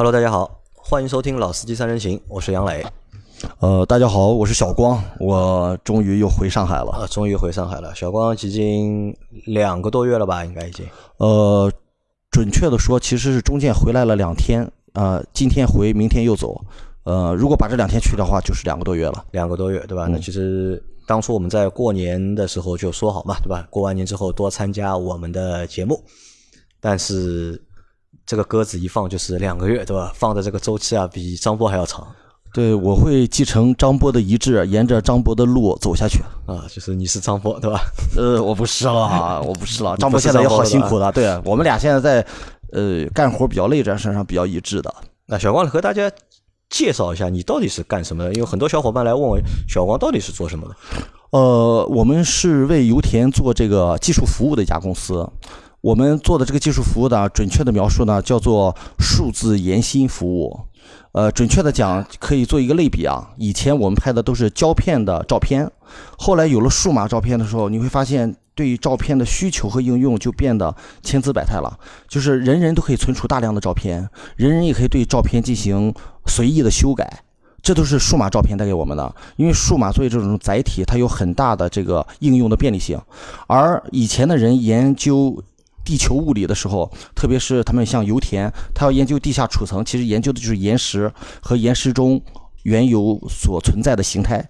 Hello，大家好，欢迎收听《老司机三人行》，我是杨磊。呃，大家好，我是小光，我终于又回上海了。啊，终于回上海了。小光已经两个多月了吧？应该已经。呃，准确的说，其实是中间回来了两天。呃，今天回，明天又走。呃，如果把这两天去掉的话，就是两个多月了。两个多月，对吧？那其实当初我们在过年的时候就说好嘛，对吧？过完年之后多参加我们的节目。但是这个鸽子一放就是两个月，对吧？放的这个周期啊，比张波还要长。对，我会继承张波的遗志，沿着张波的路走下去。啊，就是你是张波，对吧？呃，我不是了，我不是了。张波现在也好辛苦的。对我们俩现在在呃干活比较累，这身上比较一致的。那小光和大家介绍一下，你到底是干什么的？因为很多小伙伴来问我，小光到底是做什么的？呃，我们是为油田做这个技术服务的一家公司。我们做的这个技术服务呢，准确的描述呢，叫做数字研芯服务。呃，准确的讲，可以做一个类比啊。以前我们拍的都是胶片的照片，后来有了数码照片的时候，你会发现对于照片的需求和应用就变得千姿百态了。就是人人都可以存储大量的照片，人人也可以对照片进行随意的修改，这都是数码照片带给我们的。因为数码作为这种载体，它有很大的这个应用的便利性，而以前的人研究。地球物理的时候，特别是他们像油田，他要研究地下储层，其实研究的就是岩石和岩石中原油所存在的形态。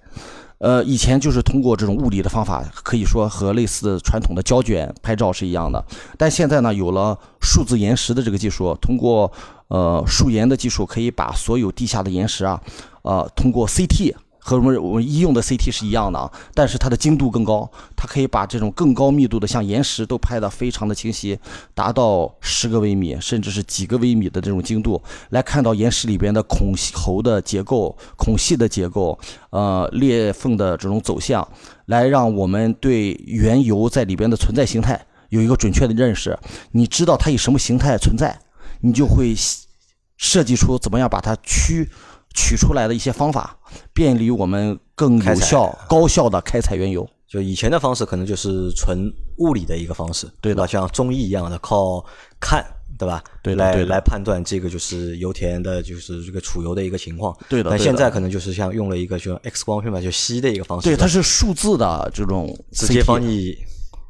呃，以前就是通过这种物理的方法，可以说和类似传统的胶卷拍照是一样的。但现在呢，有了数字岩石的这个技术，通过呃数岩的技术，可以把所有地下的岩石啊，呃，通过 CT。和我们我们医用的 CT 是一样的啊，但是它的精度更高，它可以把这种更高密度的像岩石都拍得非常的清晰，达到十个微米甚至是几个微米的这种精度，来看到岩石里边的孔喉的结构、孔隙的结构，呃裂缝的这种走向，来让我们对原油在里边的存在形态有一个准确的认识。你知道它以什么形态存在，你就会设计出怎么样把它区。取出来的一些方法，便利于我们更有效、高效的开采原油。就以前的方式，可能就是纯物理的一个方式，对吧？像中医一样的，靠看，对吧？对，来来判断这个就是油田的，就是这个储油的一个情况。对的。但现在可能就是像用了一个就 X 光片嘛，就吸的一个方式。对，它是数字的这种，直接帮你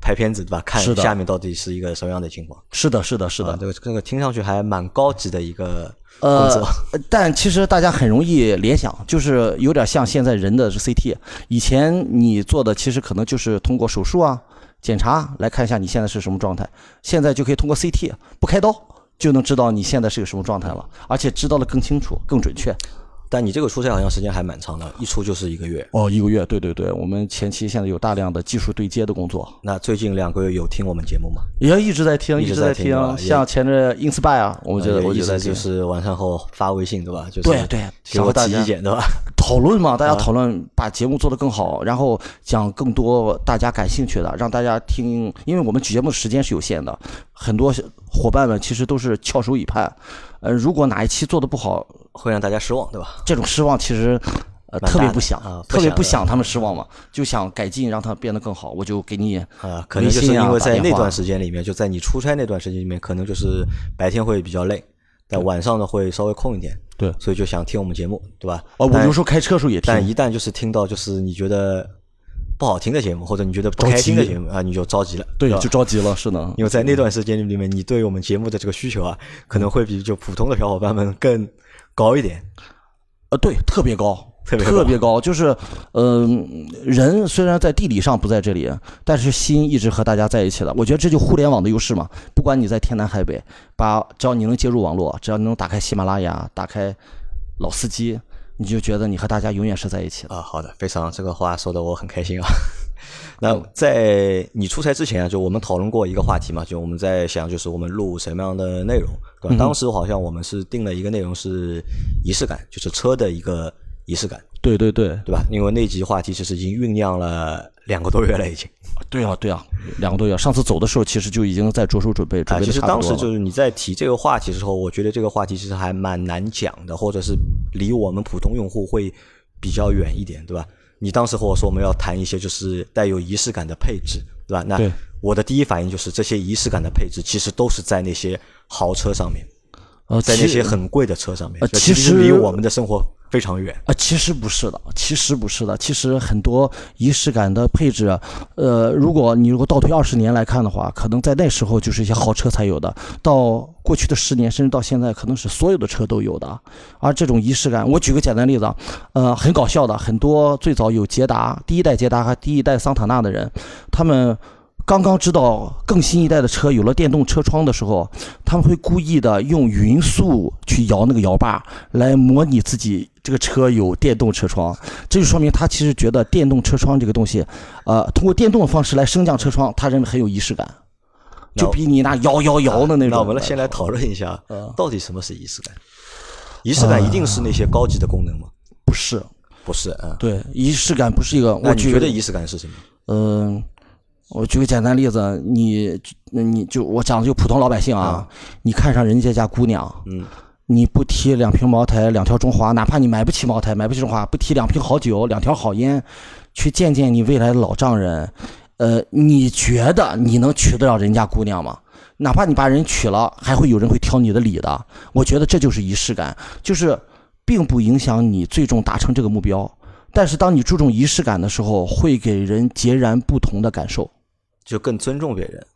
拍片子，对吧？看下面到底是一个什么样的情况。是的，是的，是的。这个这个听上去还蛮高级的一个。呃，但其实大家很容易联想，就是有点像现在人的 CT。以前你做的其实可能就是通过手术啊检查来看一下你现在是什么状态，现在就可以通过 CT 不开刀就能知道你现在是个什么状态了，而且知道的更清楚、更准确。但你这个出差好像时间还蛮长的，一出就是一个月。哦，一个月，对对对，我们前期现在有大量的技术对接的工作。那最近两个月有听我们节目吗？也一直在听，一直在听。像前阵 Inspire，我们觉得我觉得就是晚上后发微信，对吧？就是对对，给我提意见，对吧？讨论嘛，大家讨论，把节目做得更好，然后讲更多大家感兴趣的，让大家听。因为我们节目时间是有限的，很多伙伴们其实都是翘首以盼。呃，如果哪一期做的不好，会让大家失望，对吧？这种失望其实，呃，特别不想，特别不想他们失望嘛，就想改进，让它变得更好。我就给你啊，可能就是因为在那段时间里面，就在你出差那段时间里面，可能就是白天会比较累，但晚上呢会稍微空一点，对，所以就想听我们节目，对吧？哦，我有时候开车时候也听，但一旦就是听到就是你觉得。不好听的节目，或者你觉得不开心的节目啊，你就着急了。对，就着急了，是的。因为在那段时间里面，你对我们节目的这个需求啊，可能会比就普通的小伙伴们更高一点。呃，对，特别高，特别特别高。就是，嗯，人虽然在地理上不在这里，但是心一直和大家在一起的。我觉得这就互联网的优势嘛。不管你在天南海北，把只要你能接入网络，只要你能打开喜马拉雅，打开老司机。你就觉得你和大家永远是在一起的啊！好的，非常这个话说的我很开心啊。那在你出差之前啊，就我们讨论过一个话题嘛，就我们在想，就是我们录什么样的内容，对吧？当时好像我们是定了一个内容是仪式感，就是车的一个仪式感。对对对，对吧？因为那集话题其实已经酝酿了两个多月了，已经。对啊，对啊，两个多月。上次走的时候，其实就已经在着手准备，准备其实当时就是你在提这个话题的时候，我觉得这个话题其实还蛮难讲的，或者是离我们普通用户会比较远一点，对吧？你当时和我说我们要谈一些就是带有仪式感的配置，对吧？那我的第一反应就是这些仪式感的配置其实都是在那些豪车上面。呃，在那些很贵的车上面，呃其其实离我们的生活非常远。啊，其实不是的，其实不是的，其实很多仪式感的配置，呃，如果你如果倒推二十年来看的话，可能在那时候就是一些豪车才有的，到过去的十年，甚至到现在，可能是所有的车都有的。而这种仪式感，我举个简单例子啊，呃，很搞笑的，很多最早有捷达第一代捷达和第一代桑塔纳的人，他们。刚刚知道更新一代的车有了电动车窗的时候，他们会故意的用匀速去摇那个摇把，来模拟自己这个车有电动车窗。这就说明他其实觉得电动车窗这个东西，呃，通过电动的方式来升降车窗，他认为很有仪式感，就比你那摇摇摇的那种。那我们来先来讨论一下呃，到底什么是仪式感？仪式感一定是那些高级的功能吗？不是，不是啊。对，仪式感不是一个。那我觉得仪式感是什么？嗯，我举个简单例子，你那你就我讲的就普通老百姓啊，你看上人家家姑娘，嗯，你不提两瓶茅台、两条中华，哪怕你买不起茅台、买不起中华，不提两瓶好酒、两条好烟，去见见你未来的老丈人，呃，你觉得你能娶得了人家姑娘吗？哪怕你把人娶了，还会有人会挑你的理的。我觉得这就是仪式感，就是并不影响你最终达成这个目标。但是当你注重仪式感的时候，会给人截然不同的感受。就更尊重别人。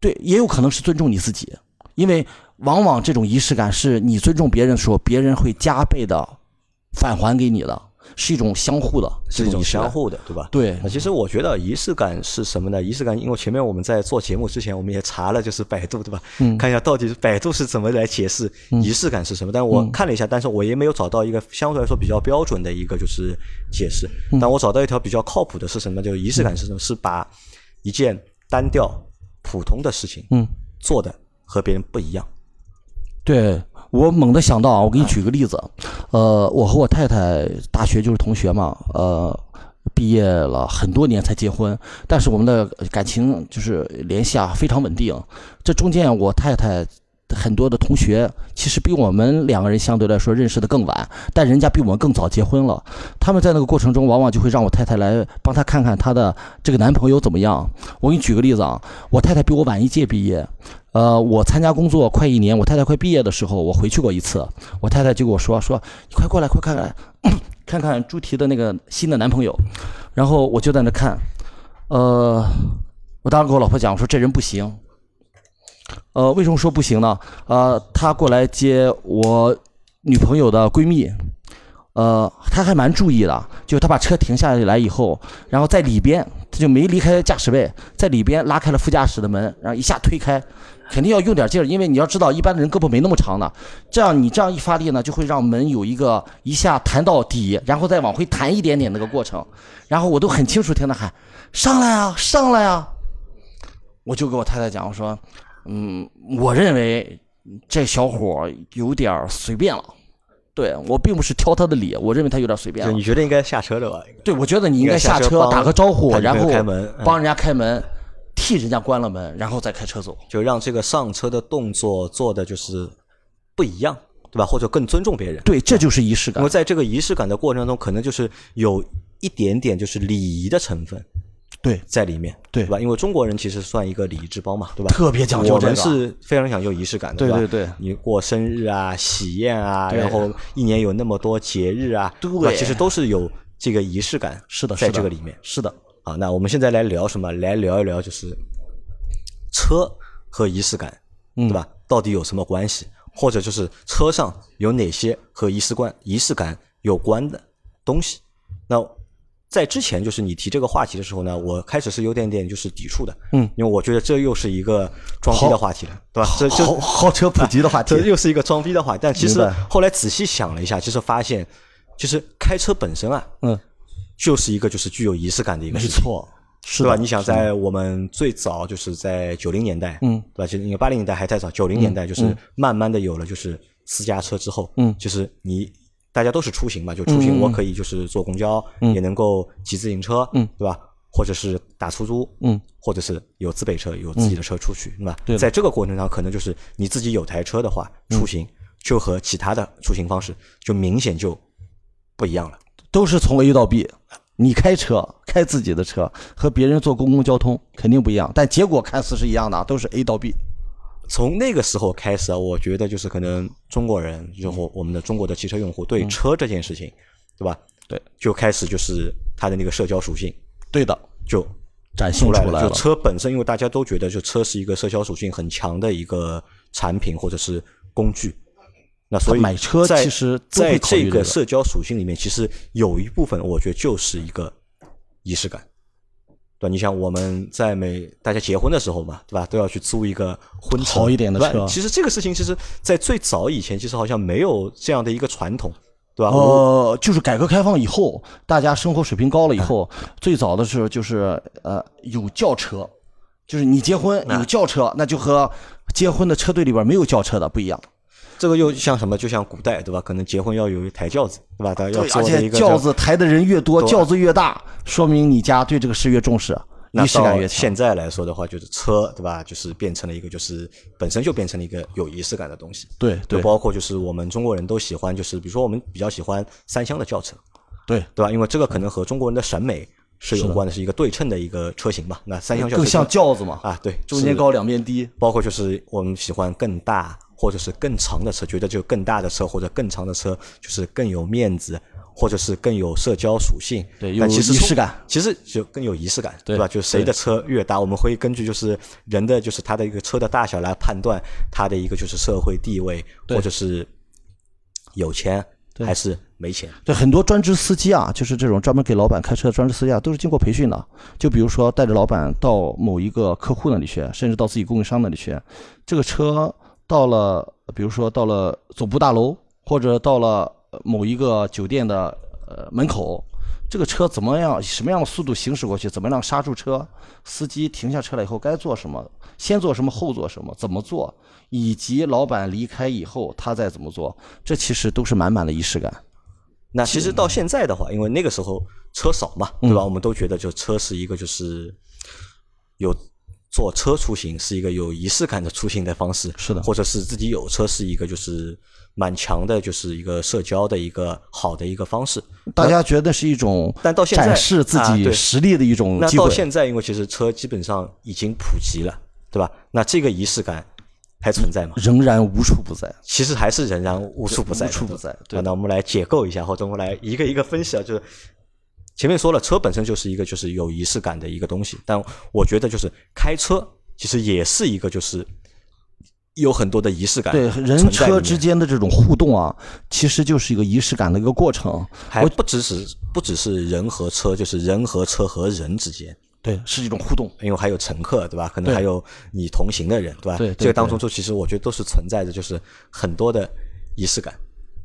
对，也有可能是尊重你自己，因为往往这种仪式感是你尊重别人的时候，别人会加倍的返还给你的，是一种相互的，是一种相。互的，对吧？对那其实我觉得仪式感是什么呢？仪式感，因为前面我们在做节目之前，我们也查了，就是百度，对吧？嗯看一下到底百度是怎么来解释仪式感是什么。但我看了一下，但是我也没有找到一个相对来说比较标准的一个就是解释。嗯但我找到一条比较靠谱的是什么？就是仪式感是什么？是把一件单调、普通的事情，嗯，做的和别人不一样。对我猛地想到啊，我给你举个例子，呃，我和我太太大学就是同学嘛，呃，毕业了很多年才结婚，但是我们的感情就是联系啊非常稳定。这中间我太太很多的同学其实比我们两个人相对来说认识的更晚，但人家比我们更早结婚了。他们在那个过程中，往往就会让我太太来帮他看看她的这个男朋友怎么样。我给你举个例子啊，我太太比我晚一届毕业，呃，我参加工作快一年，我太太快毕业的时候，我回去过一次，我太太就跟我说说，你快过来，快看看，看看朱提的那个新的男朋友。然后我就在那看，呃，我当时跟我老婆讲，我说这人不行。呃，为什么说不行呢？呃，他过来接我女朋友的闺蜜，呃，他还蛮注意的，就他把车停下来以后，然后在里边，他就没离开驾驶位，在里边拉开了副驾驶的门，然后一下推开，肯定要用点劲儿，因为你要知道，一般的人胳膊没那么长的，这样你这样一发力呢，就会让门有一个一下弹到底，然后再往回弹一点点那个过程，然后我都很清楚听他喊上来啊，上来啊，我就给我太太讲，我说，嗯，我认为这小伙有点随便了。对我并不是挑他的理，我认为他有点随便了你。觉得应该下车的吧？对，我觉得你应应该该下车打个招呼，然后开门嗯帮人家开门，替人家关了门，然后再开车走。就让这个上车的动作做的就是不一样，对吧？或者更尊重别人。对，这就是仪式感因为。在这个仪式感的过程中，可能就是有一点点就是礼仪的成分对，在里面，对吧？因为中国人其实算一个礼仪之邦嘛，对吧？特别讲究我们是非常讲究仪式感的，吧？对对对你过生日啊、喜宴啊，然后一年有那么多节日啊，对吧其实都是有这个仪式感，是的，在是这个里面。是的，啊，那我们现在来聊什么？来聊一聊就是车和仪式感，嗯对吧？到底有什么关系？或者就是车上有哪些和仪式观、仪式感有关的东西？那在之前就是你提这个话题的时候呢，我开始是有点点就是抵触的，嗯，因为我觉得这又是一个装逼的话题了，对吧？这就豪豪车普及的话题 这。又是一个装逼的话题。但其实后来仔细想了一下，其实发现，其实开车本身啊，嗯，就是一个就是具有仪式感的一个没事情。错，是对吧？你想在我们最早就是在九零年代，嗯，对吧？其实因为八零年代还太早，九零年代就是慢慢的有了就是私家车之后，嗯就是你大家都是出行嘛，就出行我可以就是坐公交，嗯也能够骑自行车，嗯，对吧？或者是打出租，嗯，或者是有自备车，有自己的车出去，对吧？对在这个过程上，可能就是你自己有台车的话，嗯出行就和其他的出行方式就明显就不一样了。都是从 A 到 B。你开车开自己的车和别人坐公共交通肯定不一样，但结果看似是一样的，都是 A 到 B。从那个时候开始啊，我觉得就是可能中国人，就我我们的中国的汽车用户对车这件事情，对吧？对，就开始就是它的那个社交属性对的，就展现出来了。就。车本身，因为大家都觉得就车是一个社交属性很强的一个产品或者是工具，那所以买车在其实在这个社交属性里面，其实有一部分我觉得就是一个仪式感。对，你像我们在每大家结婚的时候嘛，对吧，都要去租一个婚车好一点的车其实这个事情，其实在最早以前，其实好像没有这样的一个传统，对吧？我呃，就是改革开放以后，大家生活水平高了以后，最早的时候就是呃有轿车，就是你结婚有轿车，那就和结婚的车队里边没有轿车的不一样。这个又像什么？就像古代，对吧？可能结婚要有一台轿子，对吧？大家要对，而且做一个轿子抬的人越多，轿子越大，说明你家对这个事越重视，那仪式感到越强。现在来说的话，就是车，对吧？就是变成了一个，就是本身就变成了一个有仪式感的东西。对对就包括就是我们中国人都喜欢，就是比如说我们比较喜欢三厢的轿车，对，对吧？因为这个可能和中国人的审美是有关的，是一个对称的一个车型吧。那三厢轿车更像轿子嘛，啊，对，中间高两边低。包括就是我们喜欢更大或者是更长的车，觉得就更大的车或者更长的车就是更有面子，或者是更有社交属性。对有但其实仪式感，其实就更有仪式感，对吧？就是谁的车越大，我们会根据就是人的就是他的一个车的大小来判断他的一个就是社会地位，或者是有钱对还是没钱。对，很多专职司机啊，就是这种专门给老板开车的专职司机啊，都是经过培训的。就比如说带着老板到某一个客户那里去，甚至到自己供应商那里去，这个车到了，比如说到了总部大楼，或者到了呃某一个酒店的呃门口，这个车怎么样，以什么样的速度行驶过去，怎么样刹住车，司机停下车来以后该做什么，先做什么，后做什么，怎么做，以及老板离开以后他再怎么做，这其实都是满满的仪式感。那其实到现在的话，因为那个时候车少嘛，对吧？我们都觉得就车是一个就是有坐车出行是一个有仪式感的出行的方式，是的或者是自己有车是一个就是蛮强的，就是一个社交的一个好的一个方式。大家觉得是一种但到现在展示自己实力的一种那机会。到现在，因为其实车基本上已经普及了，对吧？那这个仪式感还存在吗？仍然无处不在，其实还是仍然无处不在，无处不在对啊那我们来解构一下，或者我们来一个一个分析啊，就是前面说了，车本身就是一个就是有仪式感的一个东西，但我觉得就是开车其实也是一个就是有很多的仪式感对人车之间的这种互动啊，其实就是一个仪式感的一个过程。还不只是不只是人和车，就是人和车和人之间。对，是一种互动。因为还有乘客，对吧？可能还有你同行的人，对吧？对对这个当中就其实我觉得都是存在着，就是很多的仪式感。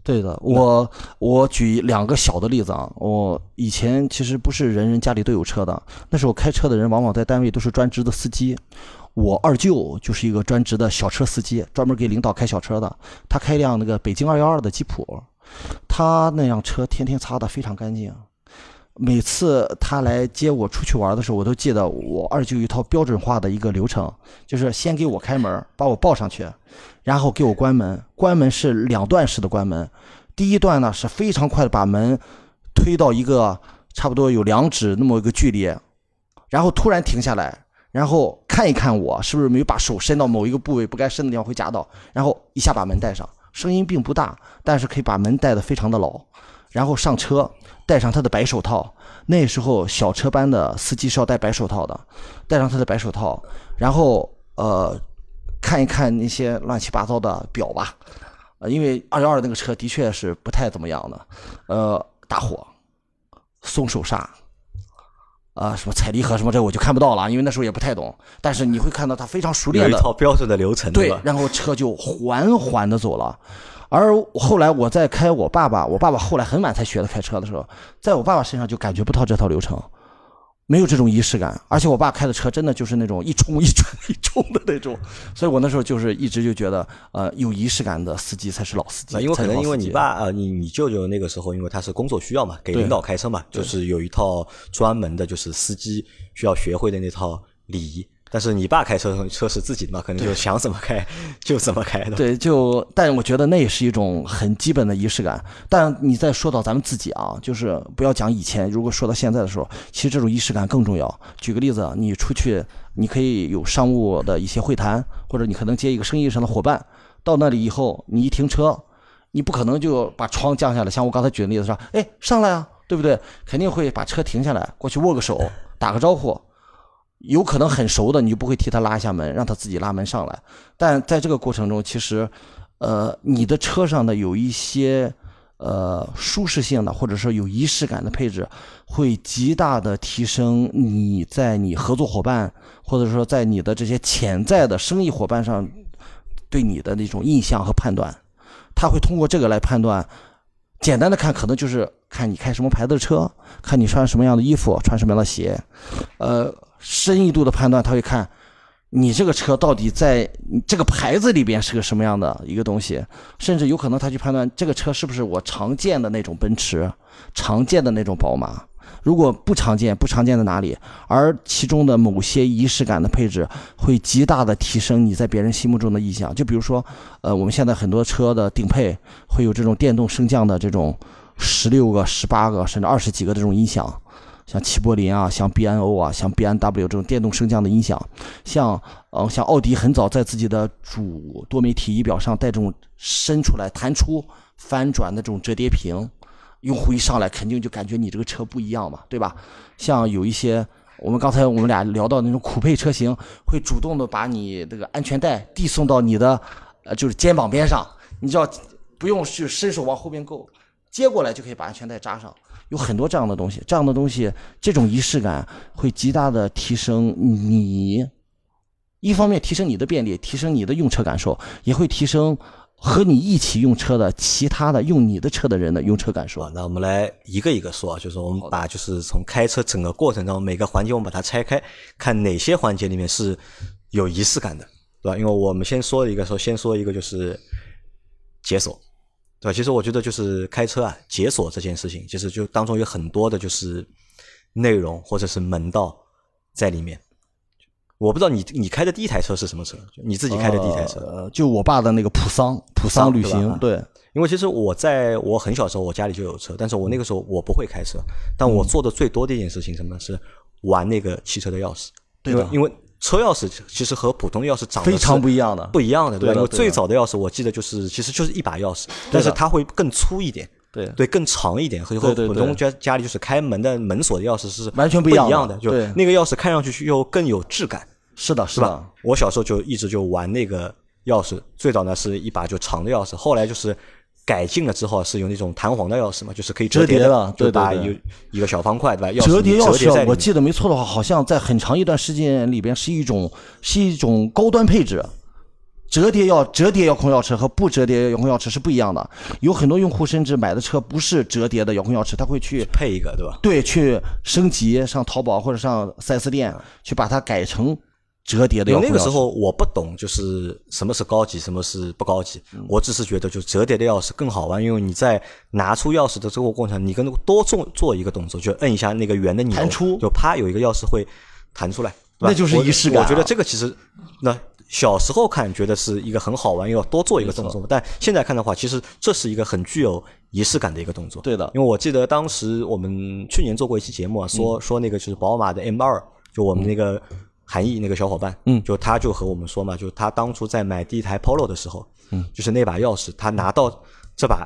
对的，我我举两个小的例子啊，我以前其实不是人人家里都有车的，那时候开车的人往往在单位都是专职的司机。我二舅就是一个专职的小车司机，专门给领导开小车的。他开一辆那个北京二幺二的吉普，他那辆车天天擦的非常干净。每次他来接我出去玩的时候，我都记得我二舅一套标准化的一个流程，就是先给我开门，把我抱上去，然后给我关门。关门是两段式的关门，第一段呢是非常快的把门推到一个差不多有两指那么一个距离，然后突然停下来，然后看一看我是不是没有把手伸到某一个部位不该伸的地方会夹到，然后一下把门带上，声音并不大，但是可以把门带得非常的牢。然后上车，戴上他的白手套。那时候小车班的司机是要戴白手套的，戴上他的白手套，然后呃看一看那些乱七八糟的表吧，呃，因为二幺二那个车的确是不太怎么样的，呃，打火、松手刹。啊，什么踩离合什么这我就看不到了，因为那时候也不太懂。但是你会看到他非常熟有一练的套标准的流程，对 然后车就缓缓的走了。而后来我在开我爸爸，我爸爸后来很晚才学的开车的时候，在我爸爸身上就感觉不到这套流程，没有这种仪式感。而且我爸开的车真的就是那种一冲一冲一冲的那种，所以我那时候就是一直就觉得，呃，有仪式感的司机才是老司机。那因为可能因为你爸啊，你你舅舅那个时候，因为他是工作需要嘛，给领导开车嘛，就是有一套专门的，就是司机需要学会的那套礼仪。但是你爸开车车是自己的嘛，可能就想怎么开 就怎么开的。对，就但我觉得那也是一种很基本的仪式感。但你再说到咱们自己啊，就是不要讲以前，如果说到现在的时候，其实这种仪式感更重要。举个例子，你出去你可以有商务的一些会谈，或者你可能接一个生意上的伙伴。到那里以后，你一停车，你不可能就把窗降下来，像我刚才举的例子说，哎，上来啊，对不对？肯定会把车停下来，过去握个手，打个招呼。有可能很熟的，你就不会替他拉一下门，让他自己拉门上来。但在这个过程中，其实，呃，你的车上的有一些呃舒适性的，或者说有仪式感的配置，会极大的提升你在你合作伙伴，或者说在你的这些潜在的生意伙伴上对你的那种印象和判断。他会通过这个来判断。简单的看，可能就是看你开什么牌子的车，看你穿什么样的衣服，穿什么样的鞋，呃。深一度的判断，他会看你这个车到底在这个牌子里边是个什么样的一个东西，甚至有可能他去判断这个车是不是我常见的那种奔驰，常见的那种宝马。如果不常见，不常见在哪里？而其中的某些仪式感的配置，会极大的提升你在别人心目中的印象。就比如说，呃，我们现在很多车的顶配会有这种电动升降的这种十六个、十八个甚至二十几个这种音响。像齐柏林啊，像 B N O 啊，像 B N W 这种电动升降的音响，像呃像奥迪很早在自己的主多媒体仪表上带这种伸出来、弹出、翻转的这种折叠屏，用户一上来肯定就感觉你这个车不一样嘛，对吧？像有一些我们刚才我们俩聊到那种酷配车型，会主动的把你这个安全带递送到你的呃就是肩膀边上，你知道不用去伸手往后边够，接过来就可以把安全带扎上。有很多这样的东西，这样的东西，这种仪式感会极大的提升你，一方面提升你的便利，提升你的用车感受，也会提升和你一起用车的其他的用你的车的人的用车感受。那我们来一个一个说，就是我们把就是从开车整个过程中每个环节我们把它拆开，看哪些环节里面是有仪式感的，对吧？因为我们先说一个，说先说一个就是解锁。对吧？其实我觉得就是开车啊，解锁这件事情，其实就当中有很多的就是内容或者是门道在里面。我不知道你你开的第一台车是什么车？你自己开的第一台车？呃，就我爸的那个普桑，普桑旅行。对，因为其实我在我很小时候，我家里就有车，但是我那个时候我不会开车，但我做的最多的一件事情什么是玩那个汽车的钥匙。对的，因为。车钥匙其实和普通钥匙长得非常不一样的，不一样的，对吧？因为最早的钥匙我记得就是，其实就是一把钥匙，但是它会更粗一点，对。对，更长一点，和和普通家家里就是开门的门锁的钥匙是完全不一样的，就那个钥匙看上去又更有质感，是的，是吧？我小时候就一直就玩那个钥匙，最早呢是一把就长的钥匙，后来就是。改进了之后是有那种弹簧的钥匙嘛，就是可以折叠的，对吧？有一个小方块，对吧？折叠钥匙，我记得没错的话，好像在很长一段时间里边是一种是一种高端配置。折叠钥折叠遥控钥匙和不折叠遥控钥匙是不一样的。有很多用户甚至买的车不是折叠的遥控钥匙，他会去配一个，对吧？对，去升级上淘宝或者上 4S 店去把它改成。折叠的，那个时候我不懂，就是什么是高级，什么是不高级。我只是觉得，就折叠的钥匙更好玩，因为你在拿出钥匙的这个过程，你跟多做做一个动作，就摁一下那个圆的钮，弹出，就啪有一个钥匙会弹出来，那就是仪式感。我觉得这个其实，那小时候看觉得是一个很好玩，又要多做一个动作，但现在看的话，其实这是一个很具有仪式感的一个动作。对的，因为我记得当时我们去年做过一期节目啊，说说那个就是宝马的 M 二，就我们那个。韩毅那个小伙伴，嗯，就他就和我们说嘛，就他当初在买第一台 Polo 的时候，嗯，就是那把钥匙，他拿到这把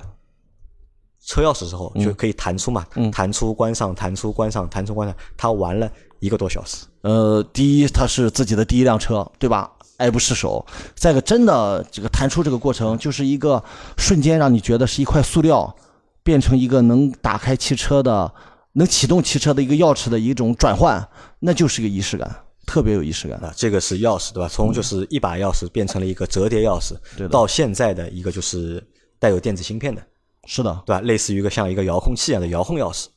车钥匙之后，就可以弹出嘛，弹出关上，弹出关上，弹出关上，他玩了一个多小时。呃，第一，他是自己的第一辆车，对吧？爱不释手。再一个，真的这个弹出这个过程，就是一个瞬间让你觉得是一块塑料变成一个能打开汽车的、能启动汽车的一个钥匙的一种转换，那就是一个仪式感。特别有仪式感啊！这个是钥匙对吧？从就是一把钥匙变成了一个折叠钥匙，到现在的一个就是带有电子芯片的，是的，对吧？类似于一个像一个遥控器一样的遥控钥匙。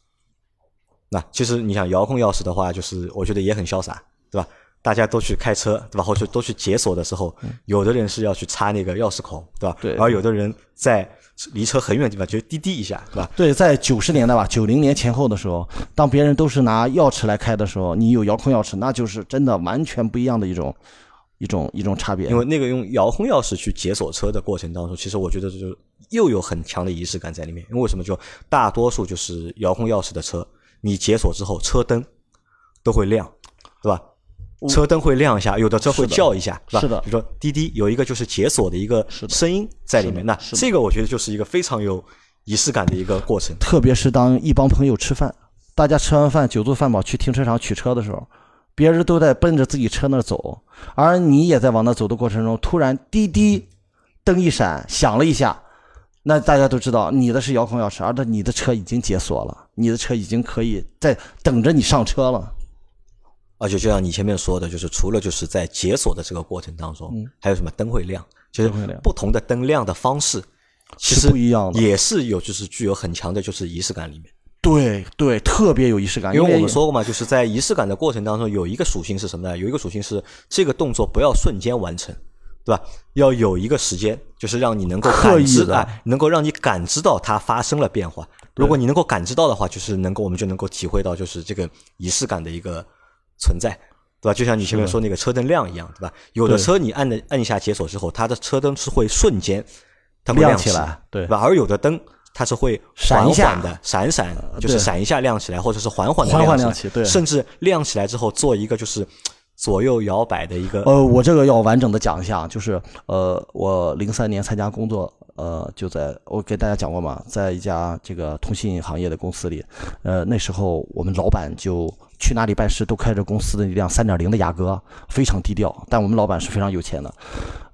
那其实你想遥控钥匙的话，就是我觉得也很潇洒，对吧？大家都去开车，对吧？或者都去解锁的时候，有的人是要去插那个钥匙孔，对吧？对。而有的人在离车很远的地方就滴滴一下，对吧？对，在九十年代吧，九零年前后的时候，当别人都是拿钥匙来开的时候，你有遥控钥匙，那就是真的完全不一样的一种一种一种差别。因为那个用遥控钥匙去解锁车的过程当中，其实我觉得这就又有很强的仪式感在里面。因为为什么？就大多数就是遥控钥匙的车，你解锁之后车灯都会亮，对吧？车灯会亮一下，有的车会叫一下，吧？是的比如说滴滴有一个就是解锁的一个声音在里面，那这个我觉得就是一个非常有仪式感的一个过程。特别是当一帮朋友吃饭，大家吃完饭酒足饭饱去停车场取车的时候，别人都在奔着自己车那走，而你也在往那走的过程中，突然滴滴灯一闪，响了一下，那大家都知道你的是遥控钥匙，而且你的车已经解锁了，你的车已经可以在等着你上车了。而且就像你前面说的，就是除了就是在解锁的这个过程当中，嗯还有什么灯会亮，就是灯会亮不同的灯亮的方式，其实不一样的也是有就是具有很强的就是仪式感里面。对对，特别有仪式感，因因为我们说过嘛，就是在仪式感的过程当中，有一个属性是什么呢？有一个属性是这个动作不要瞬间完成，对吧？要有一个时间，就是让你能够感知啊，能够让你感知到它发生了变化。如果你能够感知到的话，就是能够我们就能够体会到就是这个仪式感的一个存在。对吧？就像你前面说那个车灯亮一样，对吧？有的车你按的按一下解锁之后，它的车灯是会瞬间它会亮起来对对吧？而有的灯它是会缓缓的闪闪，就是闪一下亮起来，或者是缓缓的缓缓亮亮起对甚至亮起来之后做一个就是左右摇摆的一个呃，我这个要完整的讲一下，就是呃，我零三年参加工作，呃，就在我给大家讲过嘛，在一家这个通信行业的公司里，呃，那时候我们老板就去哪里办事都开着公司的一辆三点零的雅阁，非常低调，但我们老板是非常有钱的，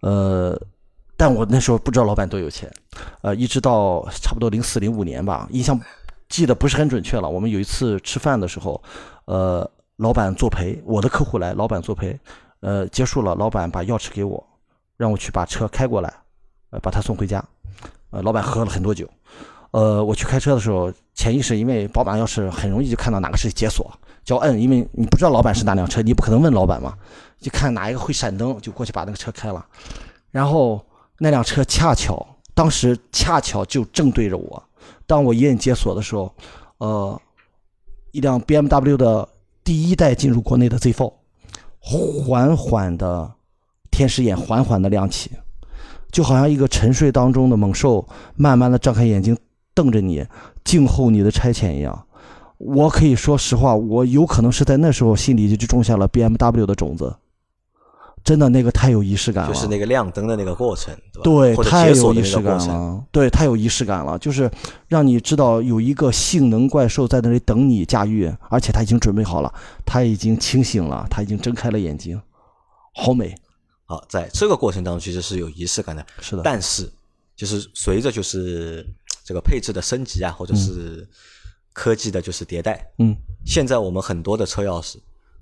呃。但我那时候不知道老板多有钱，呃，一直到差不多零四零五年吧，印象记得不是很准确了。我们有一次吃饭的时候，呃，老板作陪，我的客户来，老板作陪，呃，结束了，老板把钥匙给我，让我去把车开过来，呃，把他送回家。呃，老板喝了很多酒，呃，我去开车的时候，潜意识因为宝马钥匙很容易就看到哪个是解锁，就要摁，因为你不知道老板是哪辆车，你不可能问老板嘛，就看哪一个会闪灯，就过去把那个车开了。然后那辆车恰巧当时恰巧就正对着我，当我一摁解锁的时候，呃，一辆 BMW 的第一代进入国内的 Z4，缓缓的天使眼缓缓的亮起，就好像一个沉睡当中的猛兽，慢慢的张开眼睛瞪着你，静候你的差遣一样。我可以说实话，我有可能是在那时候心里就种下了 BMW 的种子，真的那个太有仪式感了，就是那个亮灯的那个过程，对太有仪式感。了，对，太有仪式感了，就是让你知道有一个性能怪兽在那里等你驾驭，而且他已经准备好了，他已经清醒了，他已经睁开了眼睛，好美，好，在这个过程当中其实是有仪式感的，是的，但是就是随着就是这个配置的升级啊，或者是科技的就是迭代，嗯，现在我们很多的车钥匙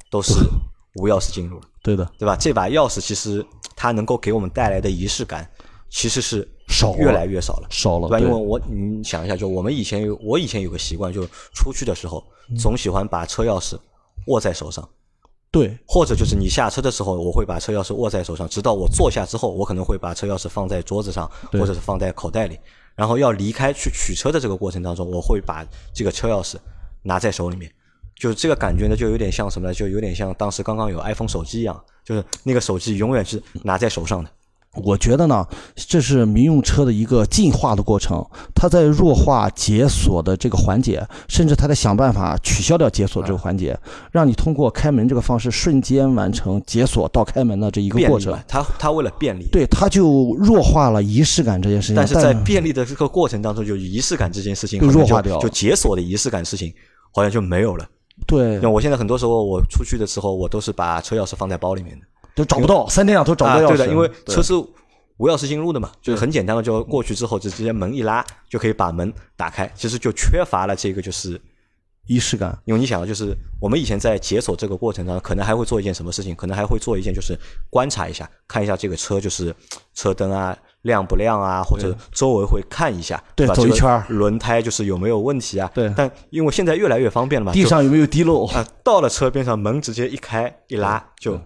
都是 无钥匙进入了，对的，对吧？这把钥匙其实它能够给我们带来的仪式感其实是少越来越少了。少了，对吧？因为，我你想一下，就我们以前有我以前有个习惯，就出去的时候嗯总喜欢把车钥匙握在手上，对，或者就是你下车的时候，我会把车钥匙握在手上，直到我坐下之后，我可能会把车钥匙放在桌子上，或者是放在口袋里。然后要离开去取车的这个过程当中，我会把这个车钥匙拿在手里面。就是这个感觉呢，就有点像什么呢？就有点像当时刚刚有 iPhone 手机一样，就是那个手机永远是拿在手上的。我觉得呢，这是民用车的一个进化的过程，它在弱化解锁的这个环节，甚至它在想办法取消掉解锁这个环节，让你通过开门这个方式瞬间完成解锁到开门的这一个过程它它为了便利，对，它就弱化了仪式感这件事情。但是在便利的这个过程当中，就仪式感这件事情就就弱化掉就解锁的仪式感事情好像就没有了。对那我现在很多时候我出去的时候，我都是把车钥匙放在包里面的。都找不到，三天两头找不到钥匙。啊对的，因为车是无钥匙进入的嘛，就是很简单的，就过去之后就直接门一拉就可以把门打开。其实就缺乏了这个，就是仪式感，因为你想，就是我们以前在解锁这个过程当中，可能还会做一件什么事情？可能还会做一件就是观察一下，看一下这个车就是车灯啊亮不亮啊，或者周围会看一下，对走一圈轮胎就是有没有问题啊？对但因为现在越来越方便了嘛，地上有没有滴漏？啊，到了车边上门直接一开一拉就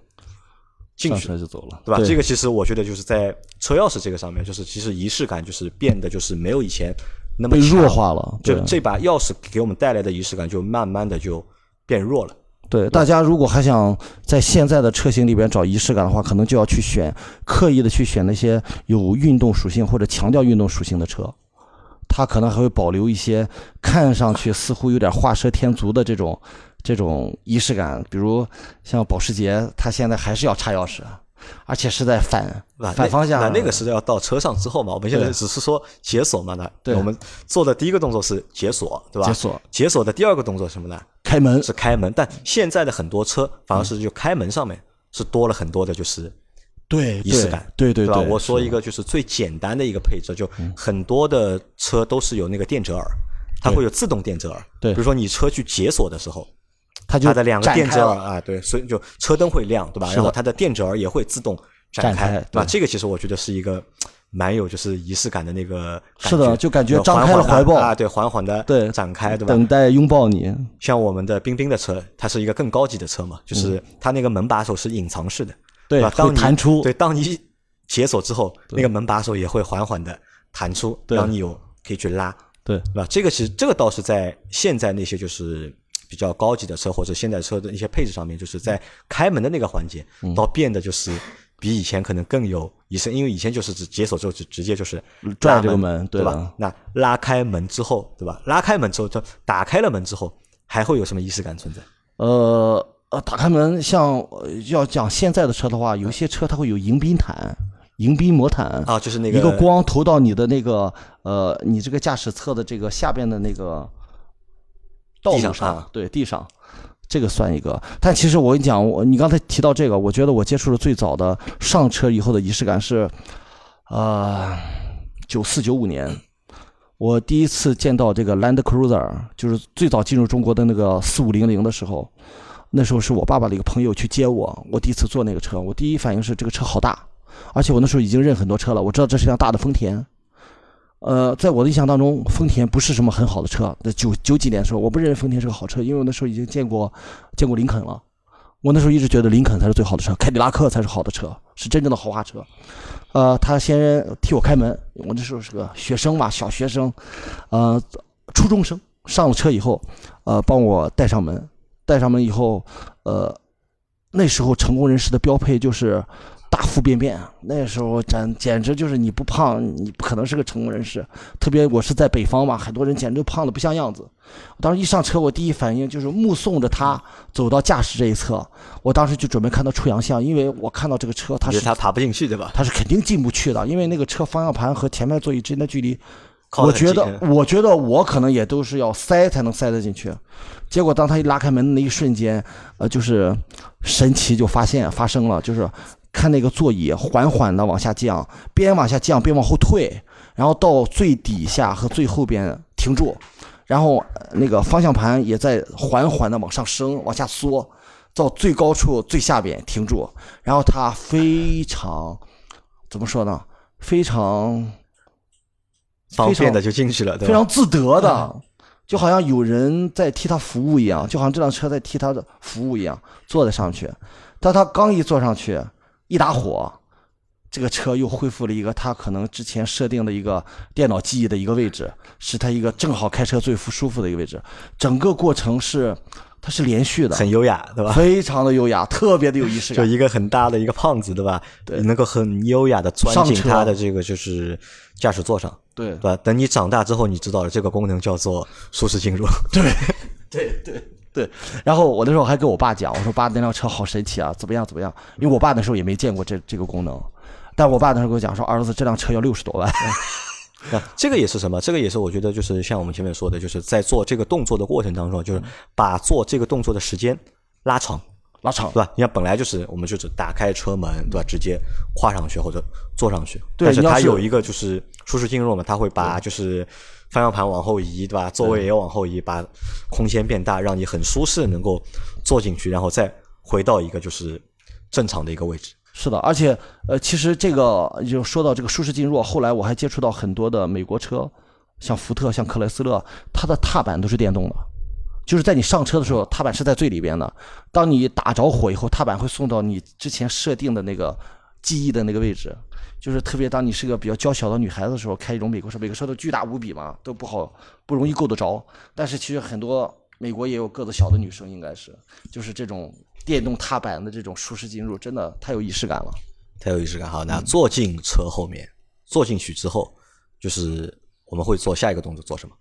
进上去车就走了，对吧？这个其实我觉得就是在车钥匙这个上面，就是其实仪式感就是变得就是没有以前那么被弱化了。对就这把钥匙给我们带来的仪式感，就慢慢的就变弱了。对，大家如果还想在现在的车型里边找仪式感的话，可能就要去选刻意的去选那些有运动属性或者强调运动属性的车，它可能还会保留一些看上去似乎有点画蛇添足的这种这种仪式感，比如像保时捷，它现在还是要插钥匙，而且是在反反方向。那那个是要到车上之后嘛？我们现在只是说解锁嘛？那对我们做的第一个动作是解锁，对吧？解锁。解锁的第二个动作是什么呢？开门。是开门。但现在的很多车反而是就开门上面是多了很多的，就是对仪式感，对对对吧？我说一个就是最简单的一个配置，就很多的车都是有那个电折耳，它会有自动电折耳。对，比如说你车去解锁的时候。它就的两个电折耳啊，对，所以就车灯会亮，对吧？然后它的电折耳也会自动展开，对吧？这个其实我觉得是一个蛮有就是仪式感的那个。是的，就感觉张开了怀抱啊，对，缓缓的对展开，对吧？等待拥抱你。像我们的冰冰的车，它是一个更高级的车嘛，就是它那个门把手是隐藏式的，对吧？当弹出，对，当你解锁之后，那个门把手也会缓缓的弹出，让你有可以去拉，对，对吧？这个其实这个倒是在现在那些就是。比较高级的车或者现代车的一些配置上面，就是在开门的那个环节，倒变得就是比以前可能更有仪式，因为以前就是只解锁之后就直接就是拽这个门，对吧？那拉开门之后，对吧？拉开门之后，就打开了门之后，还会有什么仪式感存在？呃呃，打开门，像要讲现在的车的话，有些车它会有迎宾毯、迎宾魔毯啊，就是那个一个光投到你的那个呃，你这个驾驶侧的这个下边的那个。道路上，对地上，这个算一个。但其实我跟你讲，我你刚才提到这个，我觉得我接触的最早的上车以后的仪式感是，呃，九四九五年，我第一次见到这个 Land Cruiser，就是最早进入中国的那个四五零零的时候，那时候是我爸爸的一个朋友去接我，我第一次坐那个车，我第一反应是这个车好大，而且我那时候已经认很多车了，我知道这是辆大的丰田。呃，在我的印象当中，丰田不是什么很好的车。在九九几年的时候，我不认为丰田是个好车，因为我那时候已经见过见过林肯了。我那时候一直觉得林肯才是最好的车，凯迪拉克才是好的车，是真正的豪华车。呃，他先替我开门，我那时候是个学生嘛，小学生，呃，初中生。上了车以后，呃，帮我带上门，带上门以后，呃，那时候成功人士的标配就是。大腹便便，那时候咱简直就是你不胖，你不可能是个成功人士。特别我是在北方嘛，很多人简直胖的不像样子。当时一上车，我第一反应就是目送着他走到驾驶这一侧，我当时就准备看到出洋相，因为我看到这个车，他是他爬不进去对吧？他是肯定进不去的，因为那个车方向盘和前面座椅之间的距离，我觉得我觉得我可能也都是要塞才能塞得进去。结果当他一拉开门的那一瞬间，呃，就是神奇就发现发生了，就是。看那个座椅缓缓的往下降，边往下降边往后退，然后到最底下和最后边停住，然后那个方向盘也在缓缓的往上升、往下缩，到最高处最下边停住，然后他非常怎么说呢？非常方便的就进去了，非常自得的，就好像有人在替他服务一样，就好像这辆车在替他的服务一样，坐在上去。但他刚一坐上去。一打火，这个车又恢复了一个它可能之前设定的一个电脑记忆的一个位置，是它一个正好开车最舒服的一个位置。整个过程是它是连续的，很优雅，对吧？非常的优雅，特别的有仪式感。就一个很大的一个胖子，对吧？对，能够很优雅的钻进他的这个就是驾驶座上，对，对吧？等你长大之后，你知道了这个功能叫做舒适进入。对，对，对。对，然后我那时候还跟我爸讲，我说爸那辆车好神奇啊，怎么样怎么样？因为我爸那时候也没见过这这个功能，但我爸那时候跟我讲说，儿子这辆车要六十多万。这个也是什么？这个也是我觉得就是像我们前面说的，就是在做这个动作的过程当中，就是把做这个动作的时间拉长，拉长，对吧？你看本来就是我们就是打开车门，对吧？直接跨上去或者坐上去，对，但是它有一个就是舒适进入嘛，它会把就是。方向盘往后移，对吧？座位也往后移，把空间变大，让你很舒适，能够坐进去，然后再回到一个就是正常的一个位置。是的，而且呃，其实这个就说到这个舒适进入，后来我还接触到很多的美国车，像福特、像克莱斯勒，它的踏板都是电动的，就是在你上车的时候，踏板是在最里边的。当你打着火以后，踏板会送到你之前设定的那个记忆的那个位置。就是特别当你是个比较娇小的女孩子的时候，开一种美国车，美国车都巨大无比嘛，都不好不容易够得着。但是其实很多美国也有个子小的女生，应该是就是这种电动踏板的这种舒适进入，真的太有仪式感了，太有仪式感。好，那坐进车后面，坐进去之后，就是我们会做下一个动作，做什么？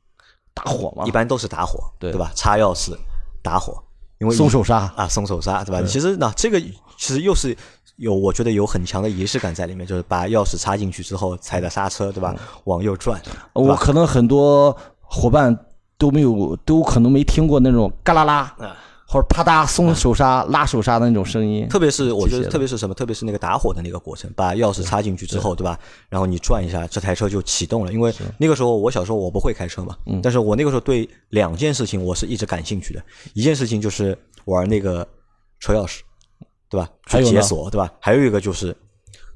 打火嘛？一般都是打火，对对吧？插钥匙，打火。因为松手刹啊，松手刹，对吧？其实呢这个其实又是有，我觉得有很强的仪式感在里面，就是把钥匙插进去之后踩着刹车，对吧？往右转。我可能很多伙伴都没有，都可能没听过那种嘎啦啦。或者啪嗒松手刹、拉手刹的那种声音，特别是我觉得，特别是什么？特别是那个打火的那个过程，把钥匙插进去之后，对吧？然后你转一下，这台车就启动了。因为那个时候我小时候我不会开车嘛，但是我那个时候对两件事情我是一直感兴趣的。一件事情就是玩那个车钥匙，对吧？去解锁，对吧？还有一个就是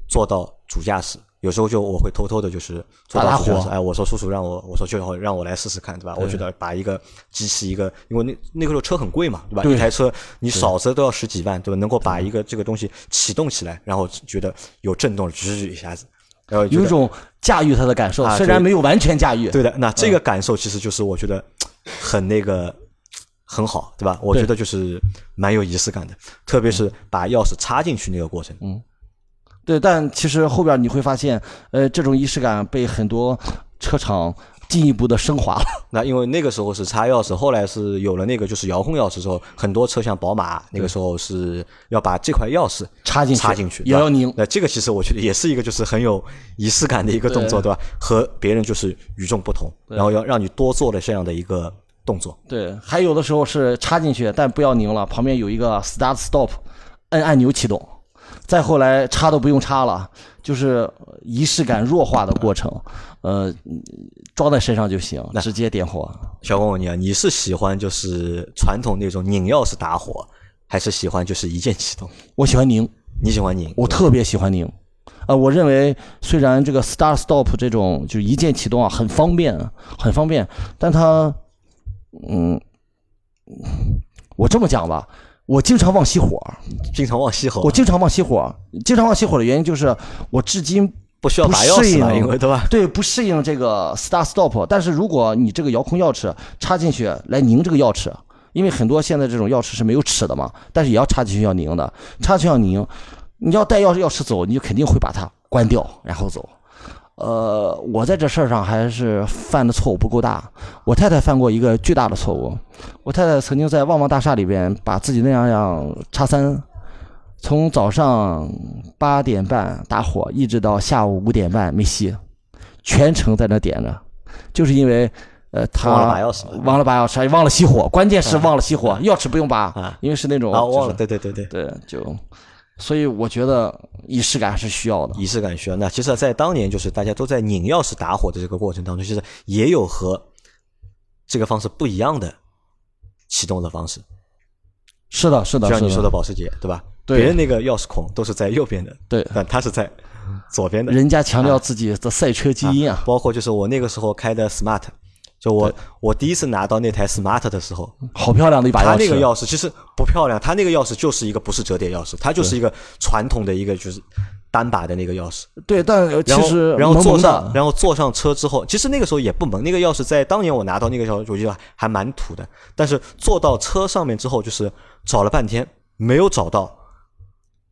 坐到主驾驶。有时候就我会偷偷的，就是打打火，哎，我说叔叔让我，我说就要让我来试试看，对吧？我觉得把一个机器一个，因为那那个时候车很贵嘛，对吧？一台车你少则都要十几万，对吧？能够把一个这个东西启动起来，然后觉得有震动，吱一下子，然后有一种驾驭它的感受，虽然没有完全驾驭。对的，那这个感受其实就是我觉得很那个很好，对吧？我觉得就是蛮有仪式感的，特别是把钥匙插进去那个过程，嗯。对，但其实后边你会发现，呃，这种仪式感被很多车厂进一步的升华了。那因为那个时候是插钥匙，后来是有了那个就是遥控钥匙之后，很多车像宝马那个时候是要把这块钥匙插进插进去，也要拧。那这个其实我觉得也是一个就是很有仪式感的一个动作，对吧？和别人就是与众不同，然后要让你多做了这样的一个动作。对，还有的时候是插进去，但不要拧了，旁边有一个 start stop，按按钮启动。再后来插都不用插了，就是仪式感弱化的过程，呃，装在身上就行，直接点火。小问你啊，你是喜欢就是传统那种拧钥匙打火，还是喜欢就是一键启动？我喜欢拧。你喜欢拧？我特别喜欢拧。呃，我认为虽然这个 start stop 这种就是一键启动啊，很方便，很方便，但它，嗯，我这么讲吧。我经常忘熄火，经常忘熄火。我经常忘熄火，经常忘熄火的原因就是我至今不需要拔钥匙了，因为对吧？对，不适应这个 start stop。但是如果你这个遥控钥匙插进去来拧这个钥匙，因为很多现在这种钥匙是没有齿的嘛，但是也要插进去要拧的，插进去要拧。你要带钥匙钥匙走，你就肯定会把它关掉然后走。呃，我在这事儿上还是犯的错误不够大。我太太犯过一个巨大的错误。我太太曾经在旺旺大厦里边把自己那样样叉三，从早上八点半打火，一直到下午五点半没熄，全程在那点着，就是因为呃，他忘了拔钥匙，忘了拔钥匙，忘了熄火，关键是忘了熄火，钥匙不用拔，因为是那种啊，忘了，对对对对对，就。所以我觉得仪式感是需要的，仪式感需要。那其实，在当年就是大家都在拧钥匙打火的这个过程当中，其实也有和这个方式不一样的启动的方式。是的，是的，就像你说的保时捷，对吧？对。别人那个钥匙孔都是在右边的，对，但他是在左边的。人家强调自己的赛车基因啊。包括就是我那个时候开的 smart。就我我第一次拿到那台 smart 的时候，好漂亮的一把钥匙。它那个钥匙其实不漂亮，它那个钥匙就是一个不是折叠钥匙，它就是一个传统的一个就是单把的那个钥匙。对，但其实然后坐上然后坐上车之后，其实那个时候也不萌。那个钥匙在当年我拿到那个钥匙，我觉得还蛮土的。但是坐到车上面之后，就是找了半天没有找到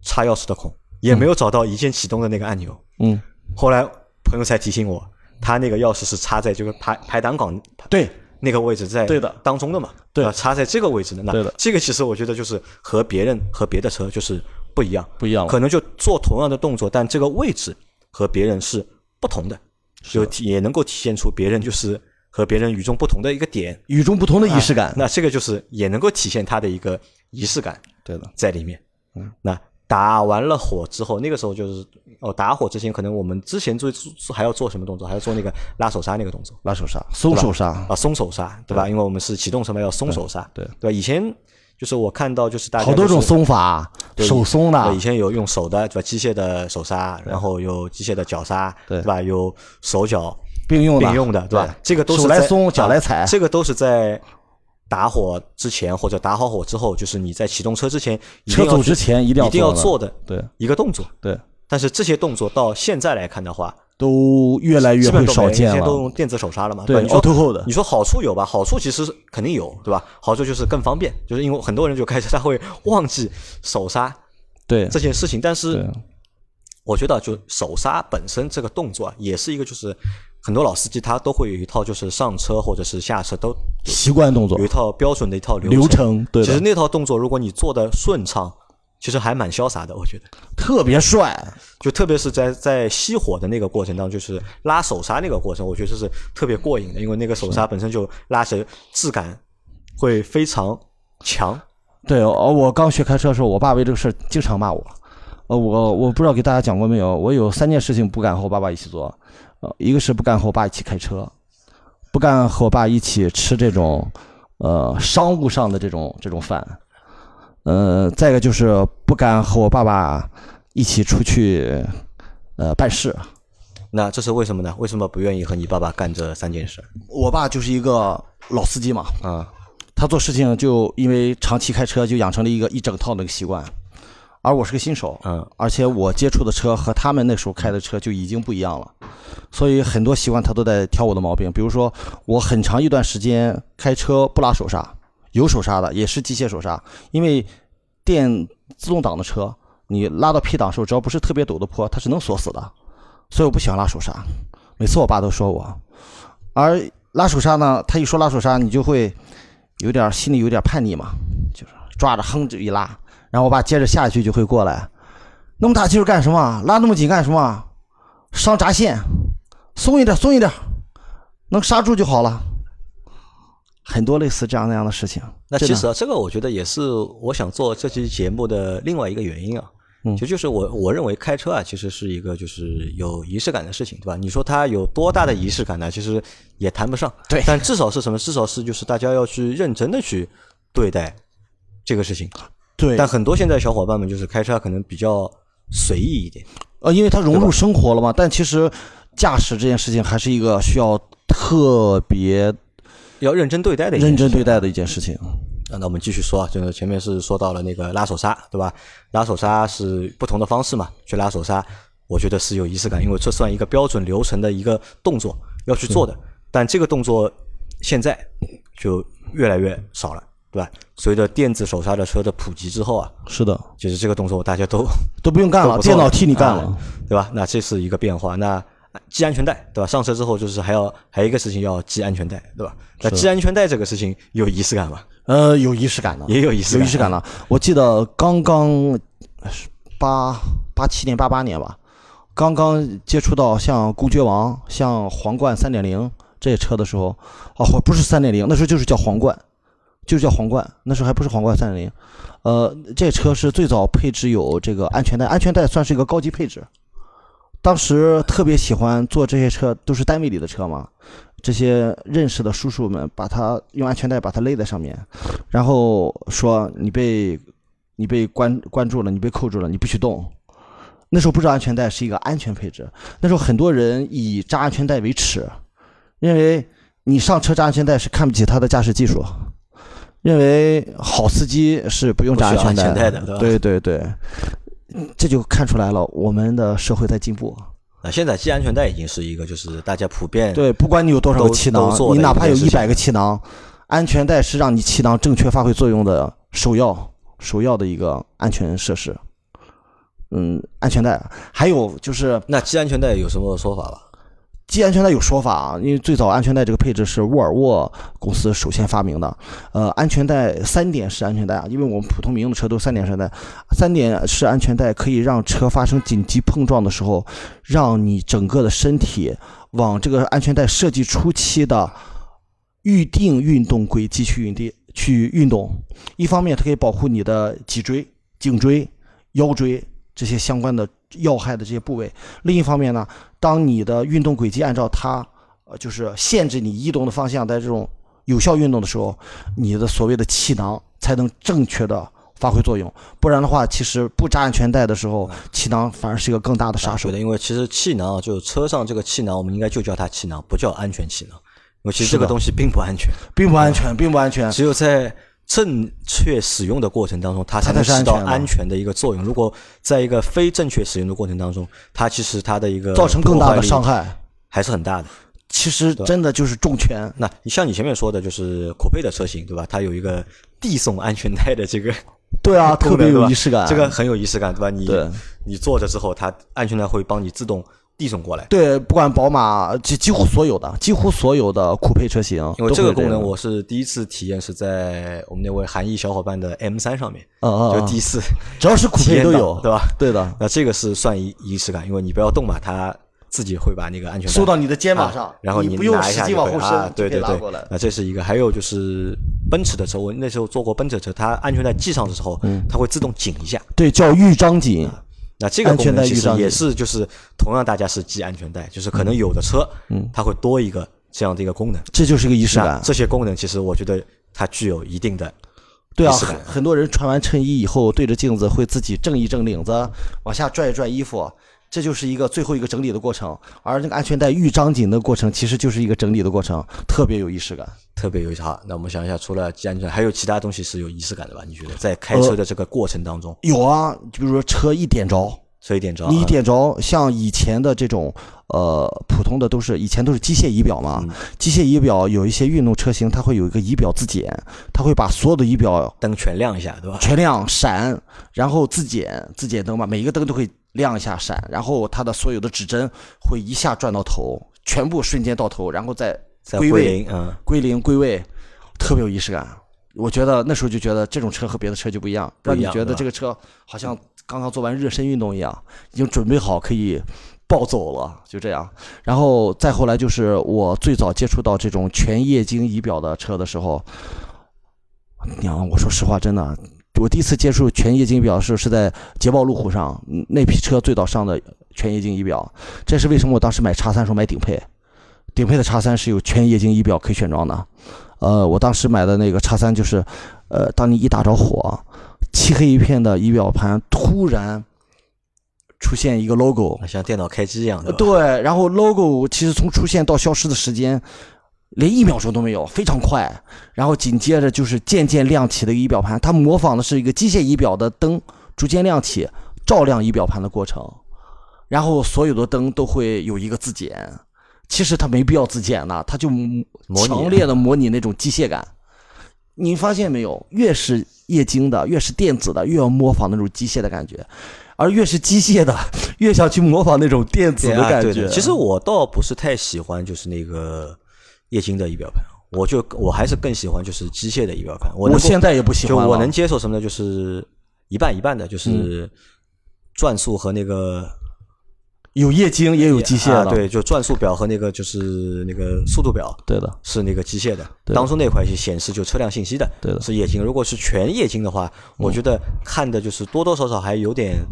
插钥匙的孔，也没有找到一键启动的那个按钮。嗯，后来朋友才提醒我。它那个钥匙是插在这个排排挡杆对。那个位置在对的。当中的嘛，对，插在这个位置的那对的。这个其实我觉得就是和别人和别的车就是不一样，不一样，可能就做同样的动作，但这个位置和别人是不同的，就也能够体现出别人就是和别人与众不同的一个点，与众不同的仪式感。那这个就是也能够体现它的一个仪式感，对的，在里面。嗯，那。打完了火之后，那个时候就是哦，打火之前可能我们之前做还要做什么动作？还要做那个拉手刹那个动作，拉手刹、松手刹啊，松手刹，对吧？因为我们是启动什么，要松手刹，对对吧？以前就是我看到就是大家好多种松法，手松的，以前有用手的，对吧？机械的手刹，然后有机械的脚刹，对吧？有手脚并用并用的，对吧？这个都是手来松，脚来踩，这个都是在。打火之前或者打好火之后，就是你在启动车之前，车走之前一定要一定要做的对一个动作。对，但是这些动作到现在来看的话，都越来越会少见了。现在都用电子手刹了嘛？对，你说 auto 的，你说好处有吧？好处其实肯定有，对吧？好处就是更方便，就是因为很多人就开始他会忘记手刹，对这件事情。但是我觉得，就手刹本身这个动作啊，也是一个就是很多老司机他都会有一套，就是上车或者是下车都习惯动作有一套标准的一套流流程，对的，其实那套动作如果你做的顺畅，其实还蛮潇洒的，我觉得。特别帅。就特别是在在熄火的那个过程当中，就是拉手刹那个过程，我觉得是特别过瘾的，因为那个手刹本身就拉起来质感会非常强。对，哦，我刚学开车的时候，我爸为这个事儿经常骂我。呃，我我不知道给大家讲过没有，我有三件事情不敢和我爸爸一起做。呃，一个是不敢和我爸一起开车，不敢和我爸一起吃这种呃商务上的这种这种饭。呃，再一个就是不敢和我爸爸一起出去呃办事。那这是为什么呢？为什么不愿意和你爸爸干这三件事？我爸就是一个老司机嘛，啊，他做事情就因为长期开车，就养成了一个一整套的一个习惯。而我是个新手，嗯，而且我接触的车和他们那时候开的车就已经不一样了，所以很多习惯他都在挑我的毛病。比如说，我很长一段时间开车不拉手刹，有手刹的也是机械手刹，因为电自动挡的车，你拉到 P 档时候，只要不是特别陡的坡，它是能锁死的，所以我不喜欢拉手刹。每次我爸都说我，而拉手刹呢，他一说拉手刹，你就会有点心里有点叛逆嘛，就是抓着哼着一拉。然后我爸接着下一句就会过来，那么大劲儿干什么？拉那么紧干什么？伤闸线，松一点，松一点，能刹住就好了。很多类似这样那样的事情。那其实啊，这个我觉得也是我想做这期节目的另外一个原因啊。嗯，其实就是我我认为开车啊，其实是一个就是有仪式感的事情，对吧？你说它有多大的仪式感呢？其实也谈不上。对，但至少是什么？至少是就是大家要去认真的去对待这个事情。对，但很多现在小伙伴们就是开车可能比较随意一点，呃，因为它融入生活了嘛。但其实驾驶这件事情还是一个需要特别要认真对待的、认真对待的一件事情。啊，那我们继续说啊，就是前面是说到了那个拉手刹，对吧？拉手刹是不同的方式嘛，去拉手刹，我觉得是有仪式感，因为这算一个标准流程的一个动作要去做的。但这个动作现在就越来越少了。对吧？随着电子手刹的车的普及之后啊，是的，就是这个动作大家都 都不用干了，电脑替你干了，对吧？那这是一个变化。那系安全带，对吧？上车之后就是还要还有一个事情要系安全带，对吧？那系安全带这个事情有仪式感吗？呃，有仪式感的，也有仪式有仪式感了。我记得刚刚八八七年、八八年吧，刚刚接触到像公爵王、像皇冠三点零这些车的时候，哦，不是三点零，那时候就是叫皇冠。就叫皇冠，那时候还不是皇冠三点零，呃，这车是最早配置有这个安全带，安全带算是一个高级配置。当时特别喜欢坐这些车，都是单位里的车嘛。这些认识的叔叔们把它用安全带把它勒在上面，然后说你被你被关关住了，你被扣住了，你不许动。那时候不知道安全带是一个安全配置，那时候很多人以扎安全带为耻，认为你上车扎安全带是看不起他的驾驶技术。认为好司机是不用扎安全带的，对对对，这就看出来了，我们的社会在进步。那现在系安全带已经是一个，就是大家普遍对，不管你有多少个气囊，你哪怕有一百个气囊，安全带是让你气囊正确发挥作用的首要、首要的一个安全设施。嗯，安全带还有就是，那系安全带有什么说法吧？系安全带有说法啊，因为最早安全带这个配置是沃尔沃公司首先发明的。呃，安全带三点式安全带啊，因为我们普通民用的车都三点式安全带，三点式安全带可以让车发生紧急碰撞的时候，让你整个的身体往这个安全带设计初期的预定运动轨迹去运地去运动。一方面，它可以保护你的脊椎、颈椎、腰椎这些相关的。要害的这些部位。另一方面呢，当你的运动轨迹按照它，呃，就是限制你移动的方向，在这种有效运动的时候，你的所谓的气囊才能正确的发挥作用。不然的话，其实不扎安全带的时候，气囊反而是一个更大的杀手。的，因为其实气囊啊，就车上这个气囊，我们应该就叫它气囊，不叫安全气囊。因为其实这个东西并不安全，并不安全，并不安全。只有在正确使用的过程当中，它才能起到安全的一个作用。如果在一个非正确使用的过程当中，它其实它的一个造成更大的伤害还是很大的。其实真的就是重拳。那你像你前面说的，就是酷配的车型，对吧？它有一个递送安全带的这个，对啊，特别有仪式感。这个很有仪式感，对吧？你你坐着之后，它安全带会帮你自动递送过来。对，不管宝马，几几乎所有的，几乎所有的酷配车型，因为这个功能我我是第一次体验是在我们那位韩裔小伙伴的 M 三上面，嗯嗯，嗯就第一次只要是酷配都有，对吧？对的，那这个是算仪仪式感，因为你不要动嘛，它自己会把那个安全带收到你的肩膀上啊，然后你不用使劲往后伸，对对对拉过来，那这是一个。还有就是奔驰的车，我那时候坐过奔驰车，它安全带系上的时候，它会自动紧一下。对，叫豫章紧，那这个安全功能其实也是就是同样大家是系安全带，就是可能有的车，嗯它会多一个这样的一个功能。这就是一个仪式感。这些功能其实我觉得它具有一定的对啊，很很多人穿完衬衣以后，对着镜子会自己正一正领子，往下拽一拽衣服，这就是一个最后一个整理的过程。而那个安全带预张紧的过程，其实就是一个整理的过程，特别有仪式感。特别有意思。好，那我们想一下，除了系安全带，还有其他东西是有仪式感的吧？你觉得在开车的这个过程当中，有啊，就比如说车一点着，车一点着啊，你一点着，像以前的这种呃普通的都是以前都是机械仪表嘛，机械仪表有一些运动车型，它会有一个仪表自检，它会把所有的仪表灯全亮一下，对吧？全亮闪，然后自检自检灯嘛，每一个灯都会亮一下闪，然后它的所有的指针会一下转到头，全部瞬间到头，然后再在归位嗯，归零归位，特别有仪式感。我觉得那时候就觉得这种车和别的车就不一样，不让你觉得这个车好像刚刚做完热身运动一样，已经准备好可以暴走了，就这样。然后再后来就是我最早接触到这种全液晶仪表的车的时候，娘，我说实话，真的，我第一次接触全液晶仪表是是在捷豹路虎上，嗯那批车最早上的全液晶仪表，这是为什么我当时买叉三时候买顶配，顶配的叉三是有全液晶仪表可以选装的。呃，我当时买的那个叉三就是，呃，当你一打着火，漆黑一片的仪表盘突然出现一个 logo，像电脑开机一样，的？对，然后 logo 其实从出现到消失的时间，连一秒钟都没有，非常快。然后紧接着就是渐渐亮起的一个仪表盘，它模仿的是一个机械仪表的灯逐渐亮起，照亮仪表盘的过程。然后所有的灯都会有一个自检，其实它没必要自检的，它就强烈的模拟那种机械感。你发现没有？越是液晶的，越是电子的，越要模仿那种机械的感觉，而越是机械的，越想去模仿那种电子的感觉。其实我倒不是太喜欢就是那个液晶的仪表盘，我就我还是更喜欢就是机械的仪表盘。我我现在也不喜欢。就我能接受什么呢？就是一半一半的，嗯就是转速和那个有液晶也有机械的，啊对，就转速表和那个就是那个速度表对的，是那个机械的，对当初那块是显示就车辆信息的，对的嗯是液晶。如果是全液晶的话，我觉得看的就是多多少少还有点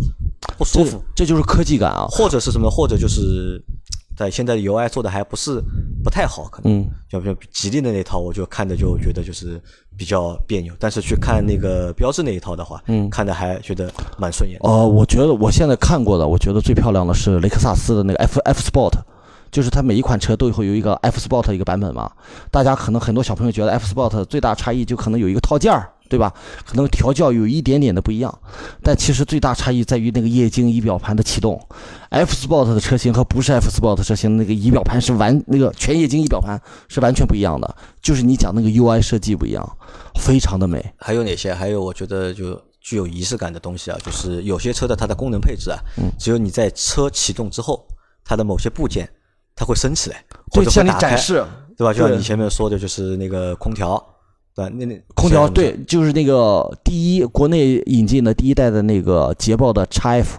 不舒这服，这就是科技感啊。或者是什么，或者就是在现在的 UI 做的还不是不太好，可能。嗯，就比如吉利的那套，我就看着就觉得就是比较别扭，但是去看那个标志那一套的话，嗯看的还觉得蛮顺眼哦。呃，我觉得我现在看过的，我觉得最漂亮的是雷克萨斯的那个 F F Sport，就是它每一款车都会有一个 F Sport 一个版本嘛。大家可能很多小朋友觉得 F Sport 最大差异就可能有一个套件儿，对吧？可能调教有一点点的不一样，但其实最大差异在于那个液晶仪表盘的启动。F Sport 的车型和不是 F Sport 车型那个仪表盘是完那个全液晶仪表盘是完全不一样的，就是你讲那个 UI 设计不一样，非常的美。还有哪些？还有我觉得就具有仪式感的东西啊，就是有些车的它的功能配置啊，嗯只有你在车启动之后，它的某些部件它会升起来，或对，向你者会打开，展示。对吧？就像你前面说的，就是那个空调，对？那那空调对，就是那个第一国内引进的第一代的那个捷豹的 x F，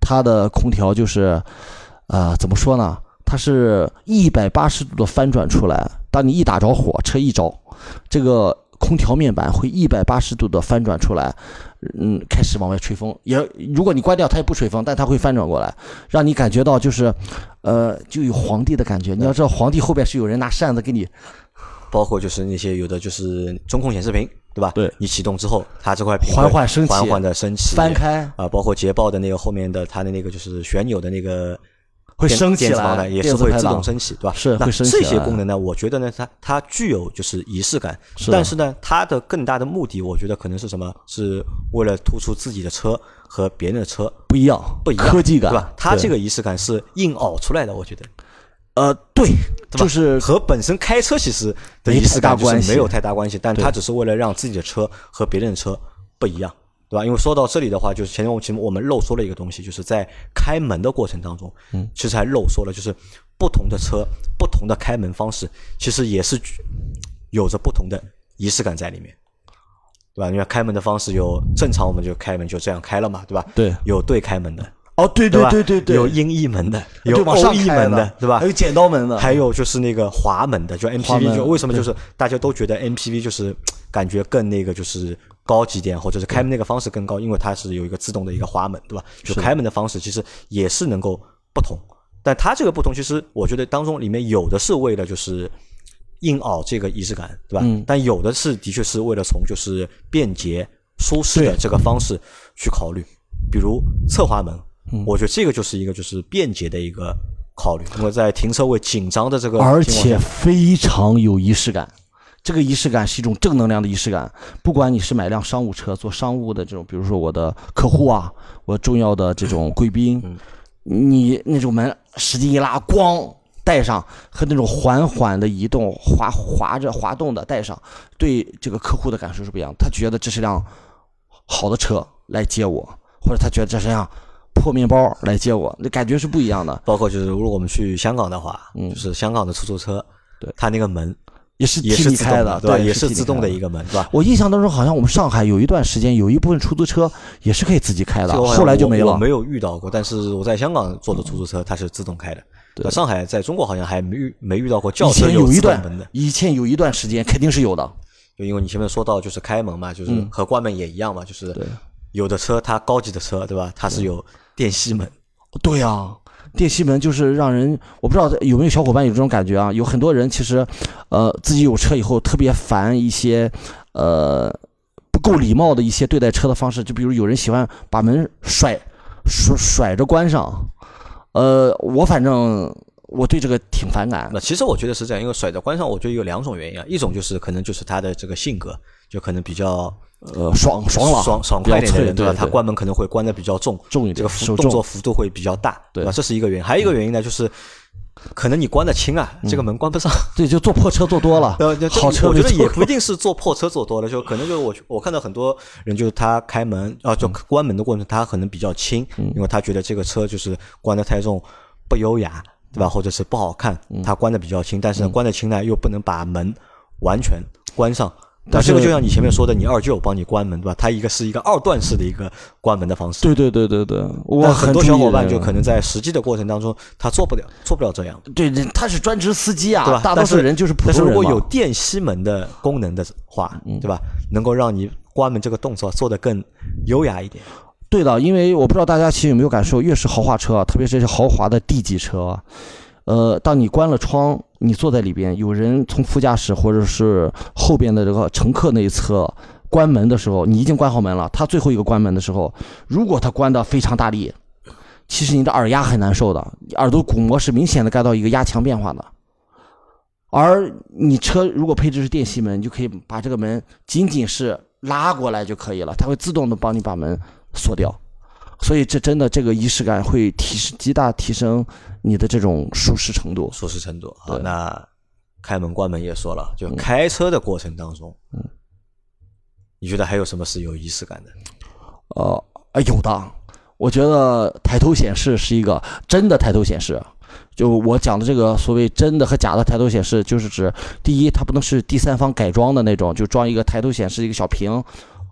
它的空调就是，呃，怎么说呢？它是一百八十度的翻转出来，当你一打着火，车一着，这个空调面板会一百八十度的翻转出来，嗯，开始往外吹风。也如果你关掉，它也不吹风，但它会翻转过来，让你感觉到就是，呃，就有皇帝的感觉。你要知道，皇帝后边是有人拿扇子给你包括就是那些有的就是中控显示屏，对吧？对你启动之后，它这块屏缓缓升起缓缓的升起，翻开，啊，包括捷豹的那个后面的它的那个就是旋钮的那个会升起来，也是会自动升起，对吧？那是会升这起这些功能呢，我觉得呢，它它具有就是仪式感，是但是呢，它的更大的目的，我觉得可能是什么？是为了突出自己的车和别人的车不一样，不一样，科技感，对吧？它这个仪式感是硬熬出来的，我觉得。呃，对，对就是和本身开车其实的没仪式感没有太大关系，但对它只是为了让自己的车和别人的车不一样，对对吧？因为说到这里的话，就是前面我其实我们漏说了一个东西，就是在开门的过程当中，嗯，其实还漏说了，就是不同的车、不同的开门方式，其实也是有着不同的仪式感在里面，对吧？因为开门的方式有正常，我们就开门就这样开了嘛，对吧？对，有对开门的，哦，对对对对对对，有音译门的，有欧译门的，对吧？还有剪刀门的，还有就是那个滑门的，就滑 MPV，就为什么就是大家都觉得 MPV 就是感觉更那个就是高级点，或者是开门那个方式更高，因为它是有一个自动的一个滑门，对吧？就开门的方式其实也是能够不同，但它这个不同，其实我觉得当中里面有的是为了就是硬凹这个仪式感，对吧？嗯。但有的是的确是为了从就是便捷舒适的这个方式去考虑，比如侧滑门，嗯我觉得这个就是一个就是便捷的一个考虑，那么在停车位紧张的这个而且非常有仪式感。这个仪式感是一种正能量的仪式感，不管你是买辆商务车做商务的这种，比如说我的客户啊，我重要的这种贵宾，嗯你那种门使劲一拉，咣带上，和那种缓缓的移动、滑滑着滑动的带上，对这个客户的感受是不一样的。他觉得这是辆好的车来接我，或者他觉得这是辆破面包来接我，那感觉是不一样的。包括就是如果我们去香港的话，嗯就是香港的出租车，对它那个门也是也是自动的，对也是自动的一个门，对吧？我印象当中，好像我们上海有一段时间，有一部分出租车也是可以自己开的，后来就没了。我我没有遇到过，但是我在香港坐的出租车它是自动开的。对上海在中国好像还没遇没遇到过轿以车自动前有一段门的，，以前有一段时间肯定是有的。就因为你前面说到就是开门嘛，就是嗯和关门也一样嘛，就是对有的车它高级的车，对吧？它是有电吸门，对呀、电吸门就是让人，我不知道有没有小伙伴有这种感觉啊？有很多人其实，呃，自己有车以后特别烦一些，呃，不够礼貌的一些对待车的方式，就比如有人喜欢把门甩甩甩着关上，呃，我反正我对这个挺反感。那其实我觉得是这样，因为甩着关上，我觉得有两种原因啊，一种就是可能就是他的这个性格，就可能比较呃，爽爽朗，爽爽快一点的人，吧？对吧他关门可能会关的比较重，重一点，这个动作。幅度会比较大，对吧？这是一个原因。还有一个原因呢，就是可能你关的轻啊，这个门关不上。对，就坐破车坐多了好车我觉得也不一定是坐破车坐多了，就可能就是我我看到很多人就是他开门啊，就关门的过程他可能比较轻，因为他觉得这个车就是关的太重不优雅，对吧？或者是不好看，他关的比较轻，但是呢，关的轻呢又不能把门完全关上。但这个就像你前面说的，你二舅帮你关门，对吧？它一个是一个二段式的一个关门的方式。对对对对对，我很多小伙伴就可能在实际的过程当中，他做不了，做不了这样，对，人他是专职司机啊，对吧？大多数人就是普通如果有电吸门的功能的话，对吧？能够让你关门这个动作做得更优雅一点。对的，因为我不知道大家其实有没有感受，越是豪华车，特别是豪华的 D 级车，呃，当你关了窗，你坐在里边，有人从副驾驶或者是后边的这个乘客那一侧关门的时候，你已经关好门了，他最后一个关门的时候，如果他关的非常大力，其实你的耳压很难受的，耳朵鼓膜是明显的感到一个压强变化的。而你车如果配置是电吸门，你就可以把这个门仅仅是拉过来就可以了，它会自动的帮你把门锁掉。所以这真的这个仪式感会提升极大提升你的这种舒适程度。舒适程度好，那开门关门也说了，就嗯开车的过程当中，嗯你觉得还有什么是有仪式感的？呃，啊有的，我觉得抬头显示是一个真的抬头显示。就我讲的这个所谓真的和假的抬头显示，就是指第一，它不能是第三方改装的那种，就装一个抬头显示一个小屏，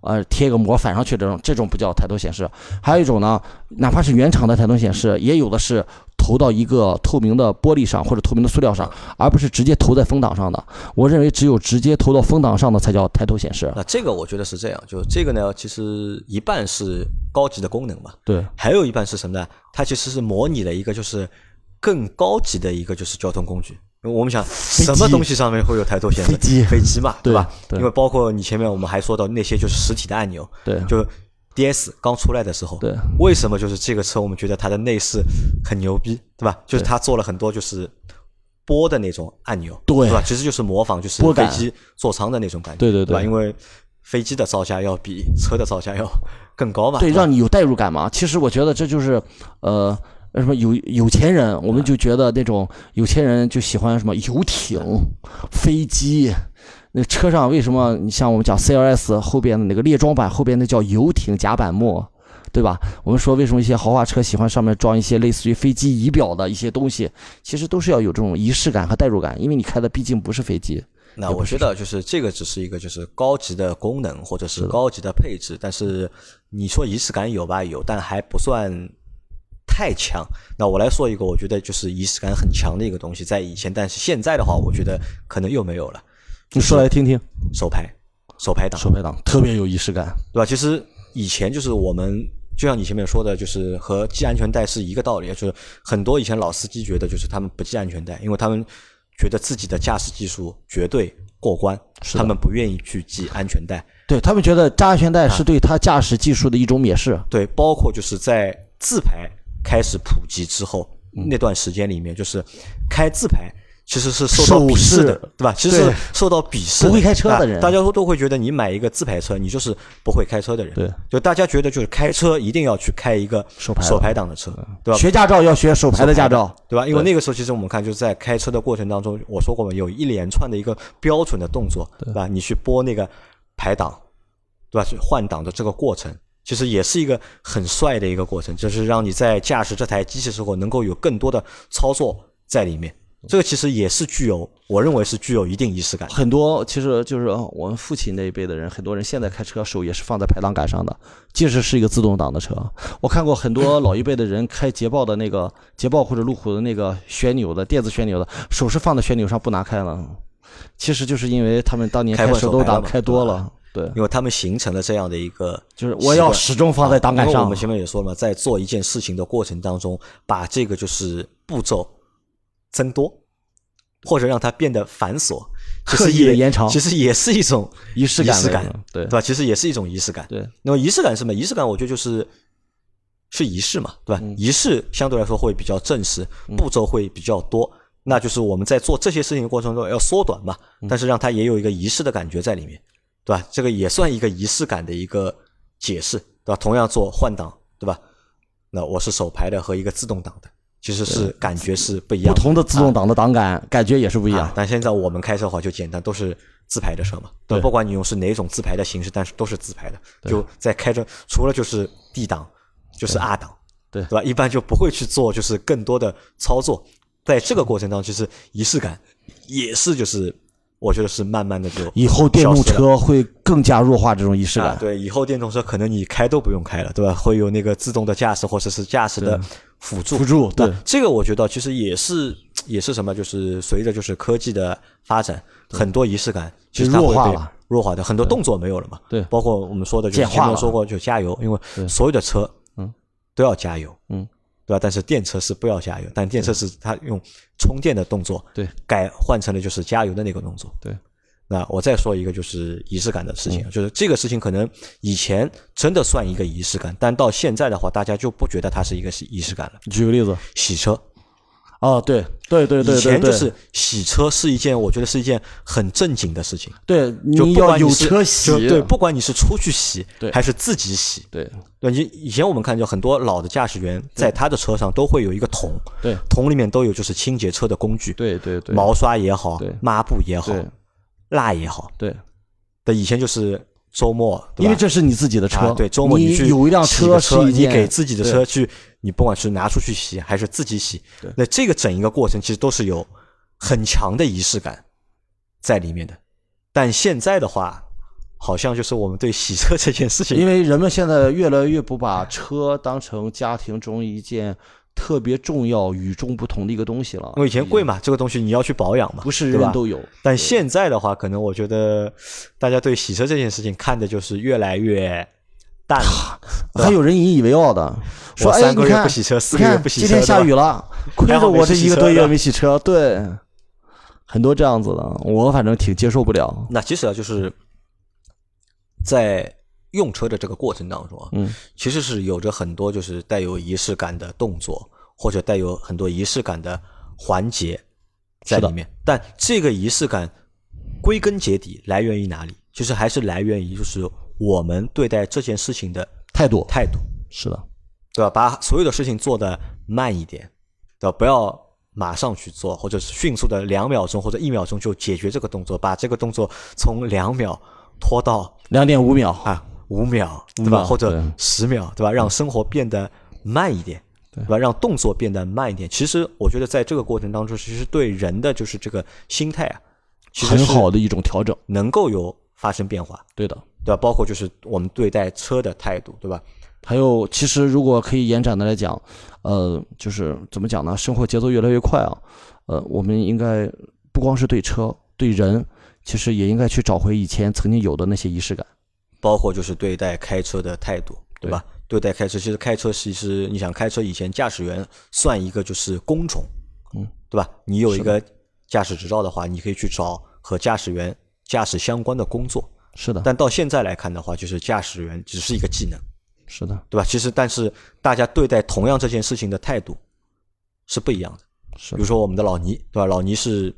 呃，贴一个膜反上去这种，这种不叫抬头显示。还有一种呢，哪怕是原厂的抬头显示，也有的是投到一个透明的玻璃上或者透明的塑料上，而不是直接投在风挡上的。我认为只有直接投到风挡上的才叫抬头显示。那这个我觉得是这样，就这个呢，其实一半是高级的功能嘛，对，还有一半是什么呢？它其实是模拟了一个就是更高级的一个就是交通工具。我们想什么东西上面会有抬头显示？飞机飞机嘛，对吧？对因为包括你前面我们还说到那些就是实体的按钮，对，就 DS 刚出来的时候，对，为什么就是这个车我们觉得它的内饰很牛逼，对吧？就是它做了很多就是波的那种按钮，对吧？其实就是模仿就是飞机座舱的那种感觉，对？对对对因为飞机的造价要比车的造价要更高嘛，对，吧让你有代入感嘛。其实我觉得这就是，呃，什么有有钱人，我们就觉得那种有钱人就喜欢什么游艇、飞机。那车上为什么你像我们讲 CLS 后边的那个列装版后边那叫游艇甲板木，对吧？我们说为什么一些豪华车喜欢上面装一些类似于飞机仪表的一些东西，其实都是要有这种仪式感和代入感，因为你开的毕竟不是飞机。那我觉得就是这个只是一个就是高级的功能或者是高级的配置，但是你说仪式感有吧有，但还不算太强。那我来说一个，我觉得就是仪式感很强的一个东西，在以前，但是现在的话，我觉得可能又没有了。你说来听听，手排，手排档，手排档特别有仪式感，对吧？其实以前就是我们，就像你前面说的，就是和系安全带是一个道理，就是很多以前老司机觉得，就是他们不系安全带，因为他们觉得自己的驾驶技术绝对过关，他们不愿意去系安全带，对他们觉得扎安全带是对他驾驶技术的一种蔑视。对，包括就是在自排开始普及之后那段时间里面，就是开自排。其实是受到鄙视的，对吧？其实是受到鄙视。不会开车的人，大家都都会觉得你买一个自排车，你就是不会开车的人。对，就大家觉得就是开车一定要去开一个手排手排档的车，对吧？学驾照要学手排的驾照，对吧？因为那个时候其实我们看就是在开车的过程当中，我说过嘛，有一连串的一个标准的动作，对吧？你去拨那个排档，对吧？去换挡的这个过程，其实也是一个很帅的一个过程，就是让你在驾驶这台机器时候能够有更多的操作在里面。这个其实也是具有，我认为是具有一定仪式感。很多其实就是我们父亲那一辈的人，很多人现在开车手也是放在排档杆上的，即使是一个自动挡的车。我看过很多老一辈的人开捷豹的那个 捷豹或者路虎的那个旋钮的电子旋钮的，手是放在旋钮上不拿开了。其实就是因为他们当年开手动挡开多了，对，因为他们形成了这样的一个，就是我要始终放在档杆上。我们前面也说了嘛，在做一件事情的过程当中，把这个就是步骤。增多，或者让它变得繁琐，刻意的延长，其实也是一种仪式感，对对吧？其实也是一种仪式感。对，那么仪式感是什么？仪式感，我觉得就是是仪式嘛，对吧？仪式相对来说会比较正式，步骤会比较多，那就是我们在做这些事情的过程中要缩短嘛，但是让它也有一个仪式的感觉在里面，对吧？这个也算一个仪式感的一个解释，对吧？同样做换挡，对吧？那我是手排的和一个自动挡的。其实是感觉是不一样，不同的自动挡的档杆感觉也是不一样。但现在我们开车的话就简单，都是自排的车嘛。对，不管你用是哪种自排的形式，但是都是自排的。就在开着，除了就是 D 档，就是 R 档，对对吧？一般就不会去做就是更多的操作。在这个过程当中，其实仪式感也是就是。我觉得是慢慢的就以后电动车会更加弱化这种仪式感。对，以后电动车可能你开都不用开了，对吧？会有那个自动的驾驶或者是驾驶的辅助。辅助，对，这个我觉得其实也是也是什么，就是随着就是科技的发展，很多仪式感其实弱化了，弱化的很多动作没有了嘛。对，包括我们说的，就前面说过，就加油，因为所有的车嗯都要加油，嗯。对吧？但是电车是不要加油，但电车是它用充电的动作，对，改换成了就是加油的那个动作，对。那我再说一个就是仪式感的事情，就是这个事情可能以前真的算一个仪式感，但到现在的话，大家就不觉得它是一个仪式感了。举个例子，洗车。哦，对对对对，以前就是洗车是一件，我觉得是一件很正经的事情。对，你要有车洗。对，不管你是出去洗，对，还是自己洗，对。对，你以前我们看，就很多老的驾驶员在他的车上都会有一个桶，对，桶里面都有就是清洁车的工具，对对对，毛刷也好，抹布也好。蜡也好，对，的以前就是周末，因为这是你自己的车，对，周末你去有一辆车，你给自己的车去，你不管是拿出去洗还是自己洗，那这个整一个过程其实都是有很强的仪式感在里面的。但现在的话，好像就是我们对洗车这件事情，因为人们现在越来越不把车当成家庭中一件。特别重要、与众不同的一个东西了。因为以前贵嘛，这个东西你要去保养嘛，不是人人都有。但现在的话，可能我觉得大家对洗车这件事情看的就是越来越淡了。还有人引以为傲的，说三个月不洗车，四个月不洗车，今天下雨了，亏着我这一个多月没洗车。对，很多这样子的，我反正挺接受不了。那其实啊，就是在。用车的这个过程当中啊，嗯，其实是有着很多就是带有仪式感的动作，或者带有很多仪式感的环节在里面。但这个仪式感归根结底来源于哪里？其实还是来源于就是我们对待这件事情的态度。态度是的，对吧？把所有的事情做的慢一点，对吧？不要马上去做，或者是迅速的两秒钟或者一秒钟就解决这个动作，把这个动作从两秒拖到两点五秒啊五秒，对吧？或者十秒，对吧？让生活变得慢一点，对吧？让动作变得慢一点。其实我觉得在这个过程当中，其实对人的就是这个心态啊，其实很好的一种调整，能够有发生变化。对的，对吧？包括就是我们对待车的态度，对吧？还有，其实如果可以延展的来讲，呃，就是怎么讲呢？生活节奏越来越快啊，呃，我们应该不光是对车、对人，其实也应该去找回以前曾经有的那些仪式感，包括就是对待开车的态度，对吧？对待开车，其实开车其实你想开车以前，驾驶员算一个就是工种，嗯，对吧？你有一个驾驶执照的话，你可以去找和驾驶员驾驶相关的工作，是的。但到现在来看的话，就是驾驶员只是一个技能。是的，对吧？其实，但是大家对待同样这件事情的态度是不一样的。是，比如说我们的老倪，对吧？老倪是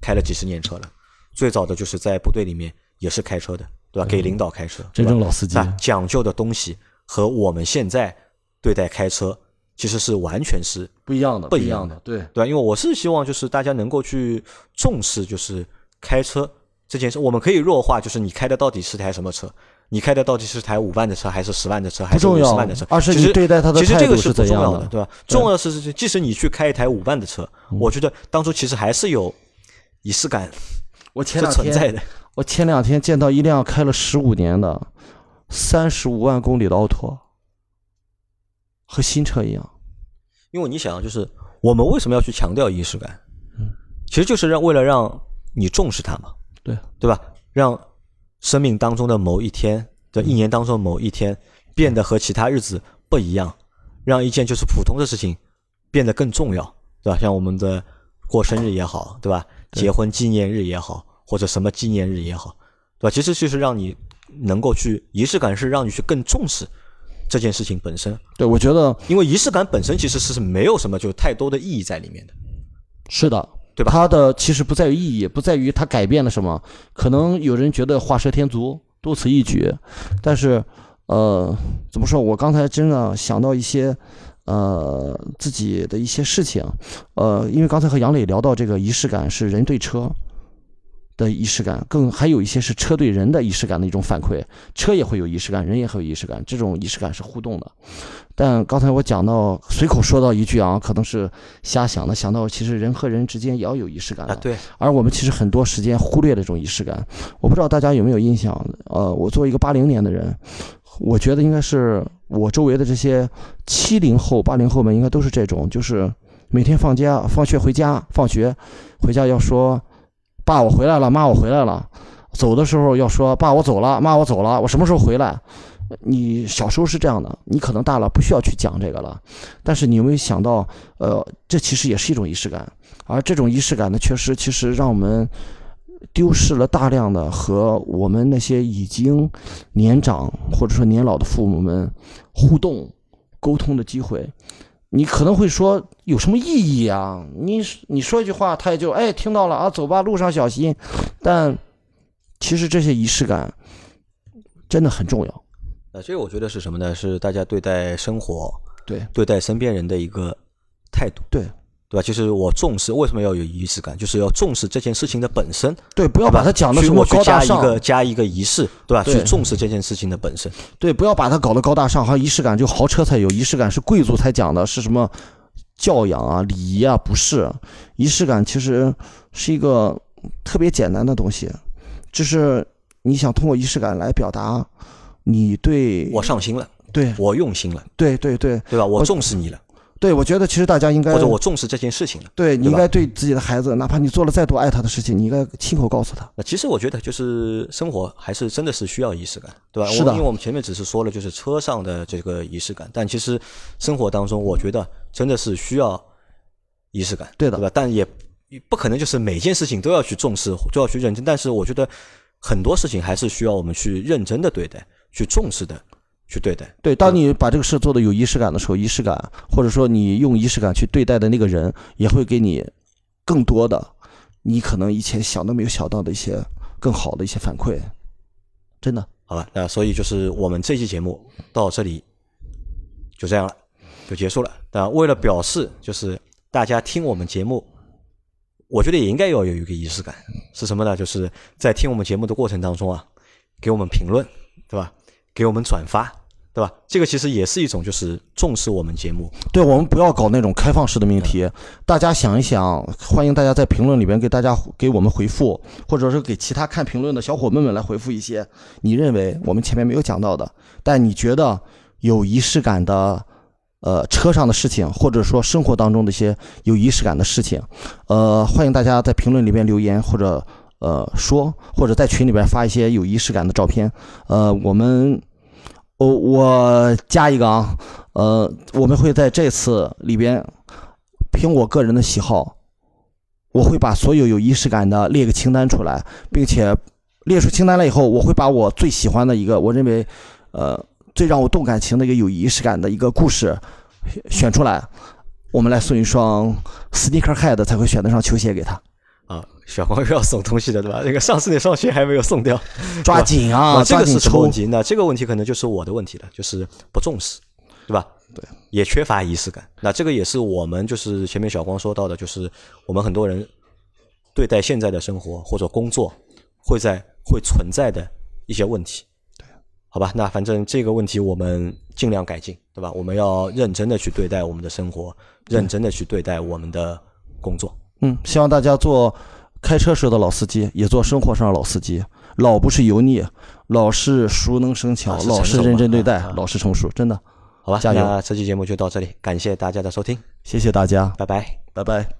开了几十年车了，最早的就是在部队里面也是开车的，对吧？给领导开车，真正老司机。讲究的东西和我们现在对待开车其实是完全是不一样的，不一样的。对，对？因为我是希望就是大家能够去重视就是开车这件事。我们可以弱化，就是你开的到底是台什么车。你开的到底是台五万的车，还是十万的车，还是五十万的车？而是你对待它的态度是不重要的，对吧？重要是是，即使你去开一台五万的车，我觉得当初其实还是有仪式感。我前两天，我前两天见到一辆开了十五年的三十五万公里的奥拓，和新车一样。因为你想，就是我们为什么要去强调仪式感？嗯，其实就是让为了让你重视它嘛。对，对吧？让生命当中的某一天的一年当中某一天变得和其他日子不一样，让一件就是普通的事情变得更重要，对吧？像我们的过生日也好，对吧？结婚纪念日也好，或者什么纪念日也好，对吧？其实就是让你能够去仪式感，是让你去更重视这件事情本身。对，我觉得，因为仪式感本身其实是没有什么就太多的意义在里面的。是的。对吧？它的其实不在于意义，不在于它改变了什么。可能有人觉得画蛇添足，多此一举。但是，呃，怎么说？我刚才真的想到一些，呃，自己的一些事情。呃，因为刚才和杨磊聊到这个仪式感是人对车。的仪式感，更还有一些是车对人的仪式感的一种反馈，车也会有仪式感，人也会有仪式感，这种仪式感是互动的。但刚才我讲到随口说到一句啊，可能是瞎想的，想到其实人和人之间也要有仪式感啊。对。而我们其实很多时间忽略了这种仪式感。我不知道大家有没有印象？呃，我作为一个八零年的人，我觉得应该是我周围的这些七零后、八零后们应该都是这种，就是每天放假、放学回家、放学回家要说。爸，我回来了。妈，我回来了。走的时候要说：“爸，我走了。”妈，我走了。我什么时候回来？你小时候是这样的，你可能大了不需要去讲这个了。但是你有没有想到，呃，这其实也是一种仪式感。而这种仪式感呢，确实其实让我们丢失了大量的和我们那些已经年长或者说年老的父母们互动、沟通的机会。你可能会说有什么意义啊？你你说一句话，他也就哎听到了啊，走吧，路上小心。但其实这些仪式感真的很重要。呃，这个我觉得是什么呢？是大家对待生活、对对待身边人的一个态度。对。对吧？就是我重视，为什么要有仪式感？就是要重视这件事情的本身。对，不要把它讲的什么高大上。加一个加一个仪式，对吧？去重视这件事情的本身。对，不要把它搞得高大上，好像仪式感就豪车才有，仪式感是贵族才讲的，是什么教养啊、礼仪啊？不是，仪式感其实是一个特别简单的东西，就是你想通过仪式感来表达你对我上心了，对我用心了，对对对，对吧？我重视你了。对，我觉得其实大家应该或者我重视这件事情了。对你应该对自己的孩子，哪怕你做了再多爱他的事情，你应该亲口告诉他。那其实我觉得，就是生活还是真的是需要仪式感，对吧？是的。因为我们前面只是说了，就是车上的这个仪式感，但其实生活当中，我觉得真的是需要仪式感，对的，对吧？但也不可能就是每件事情都要去重视，都要去认真。但是我觉得很多事情还是需要我们去认真的对待，去重视的。去对待，对，当你把这个事做的有仪式感的时候，仪式感，或者说你用仪式感去对待的那个人，也会给你更多的，你可能以前想都没有想到的一些更好的一些反馈，真的，好吧，那所以就是我们这期节目到这里就这样了。就结束了。但为了表示就是大家听我们节目，我觉得也应该要有一个仪式感，是什么呢？就是在听我们节目的过程当中啊，给我们评论，对吧？给我们转发。对吧？这个其实也是一种，就是重视我们节目。对我们不要搞那种开放式的命题，大家想一想，欢迎大家在评论里边给大家给我们回复，或者是给其他看评论的小伙伴们来回复一些你认为我们前面没有讲到的，但你觉得有仪式感的，呃，车上的事情，或者说生活当中的一些有仪式感的事情，呃，欢迎大家在评论里边留言，或者呃说，或者在群里边发一些有仪式感的照片，呃，我们。我我加一个啊，呃，我们会在这次里边，凭我个人的喜好，我会把所有有仪式感的列个清单出来，并且列出清单了以后，我会把我最喜欢的一个，我认为，呃，最让我动感情的一个有仪式感的一个故事选出来，我们来送一双 sneaker head 才会选得上球鞋给他。啊，小黄又要送东西的，对吧？那个上次那双鞋还没有送掉，抓紧啊！这个是什么问题？那这个问题可能就是我的问题了，就是不重视，对吧？对，也缺乏仪式感。那这个也是我们就是前面小光说到的，就是我们很多人对待现在的生活或者工作会在会存在的一些问题。对，好吧，那反正这个问题我们尽量改进，对吧？我们要认真的去对待我们的生活，认真的去对待我们的工作。嗯，希望大家做开车时的老司机，也做生活上的老司机。老不是油腻，老是熟能生巧，老是认真对待，老是成熟。真的，好吧，加油！那这期节目就到这里，感谢大家的收听，谢谢大家，拜拜，拜拜。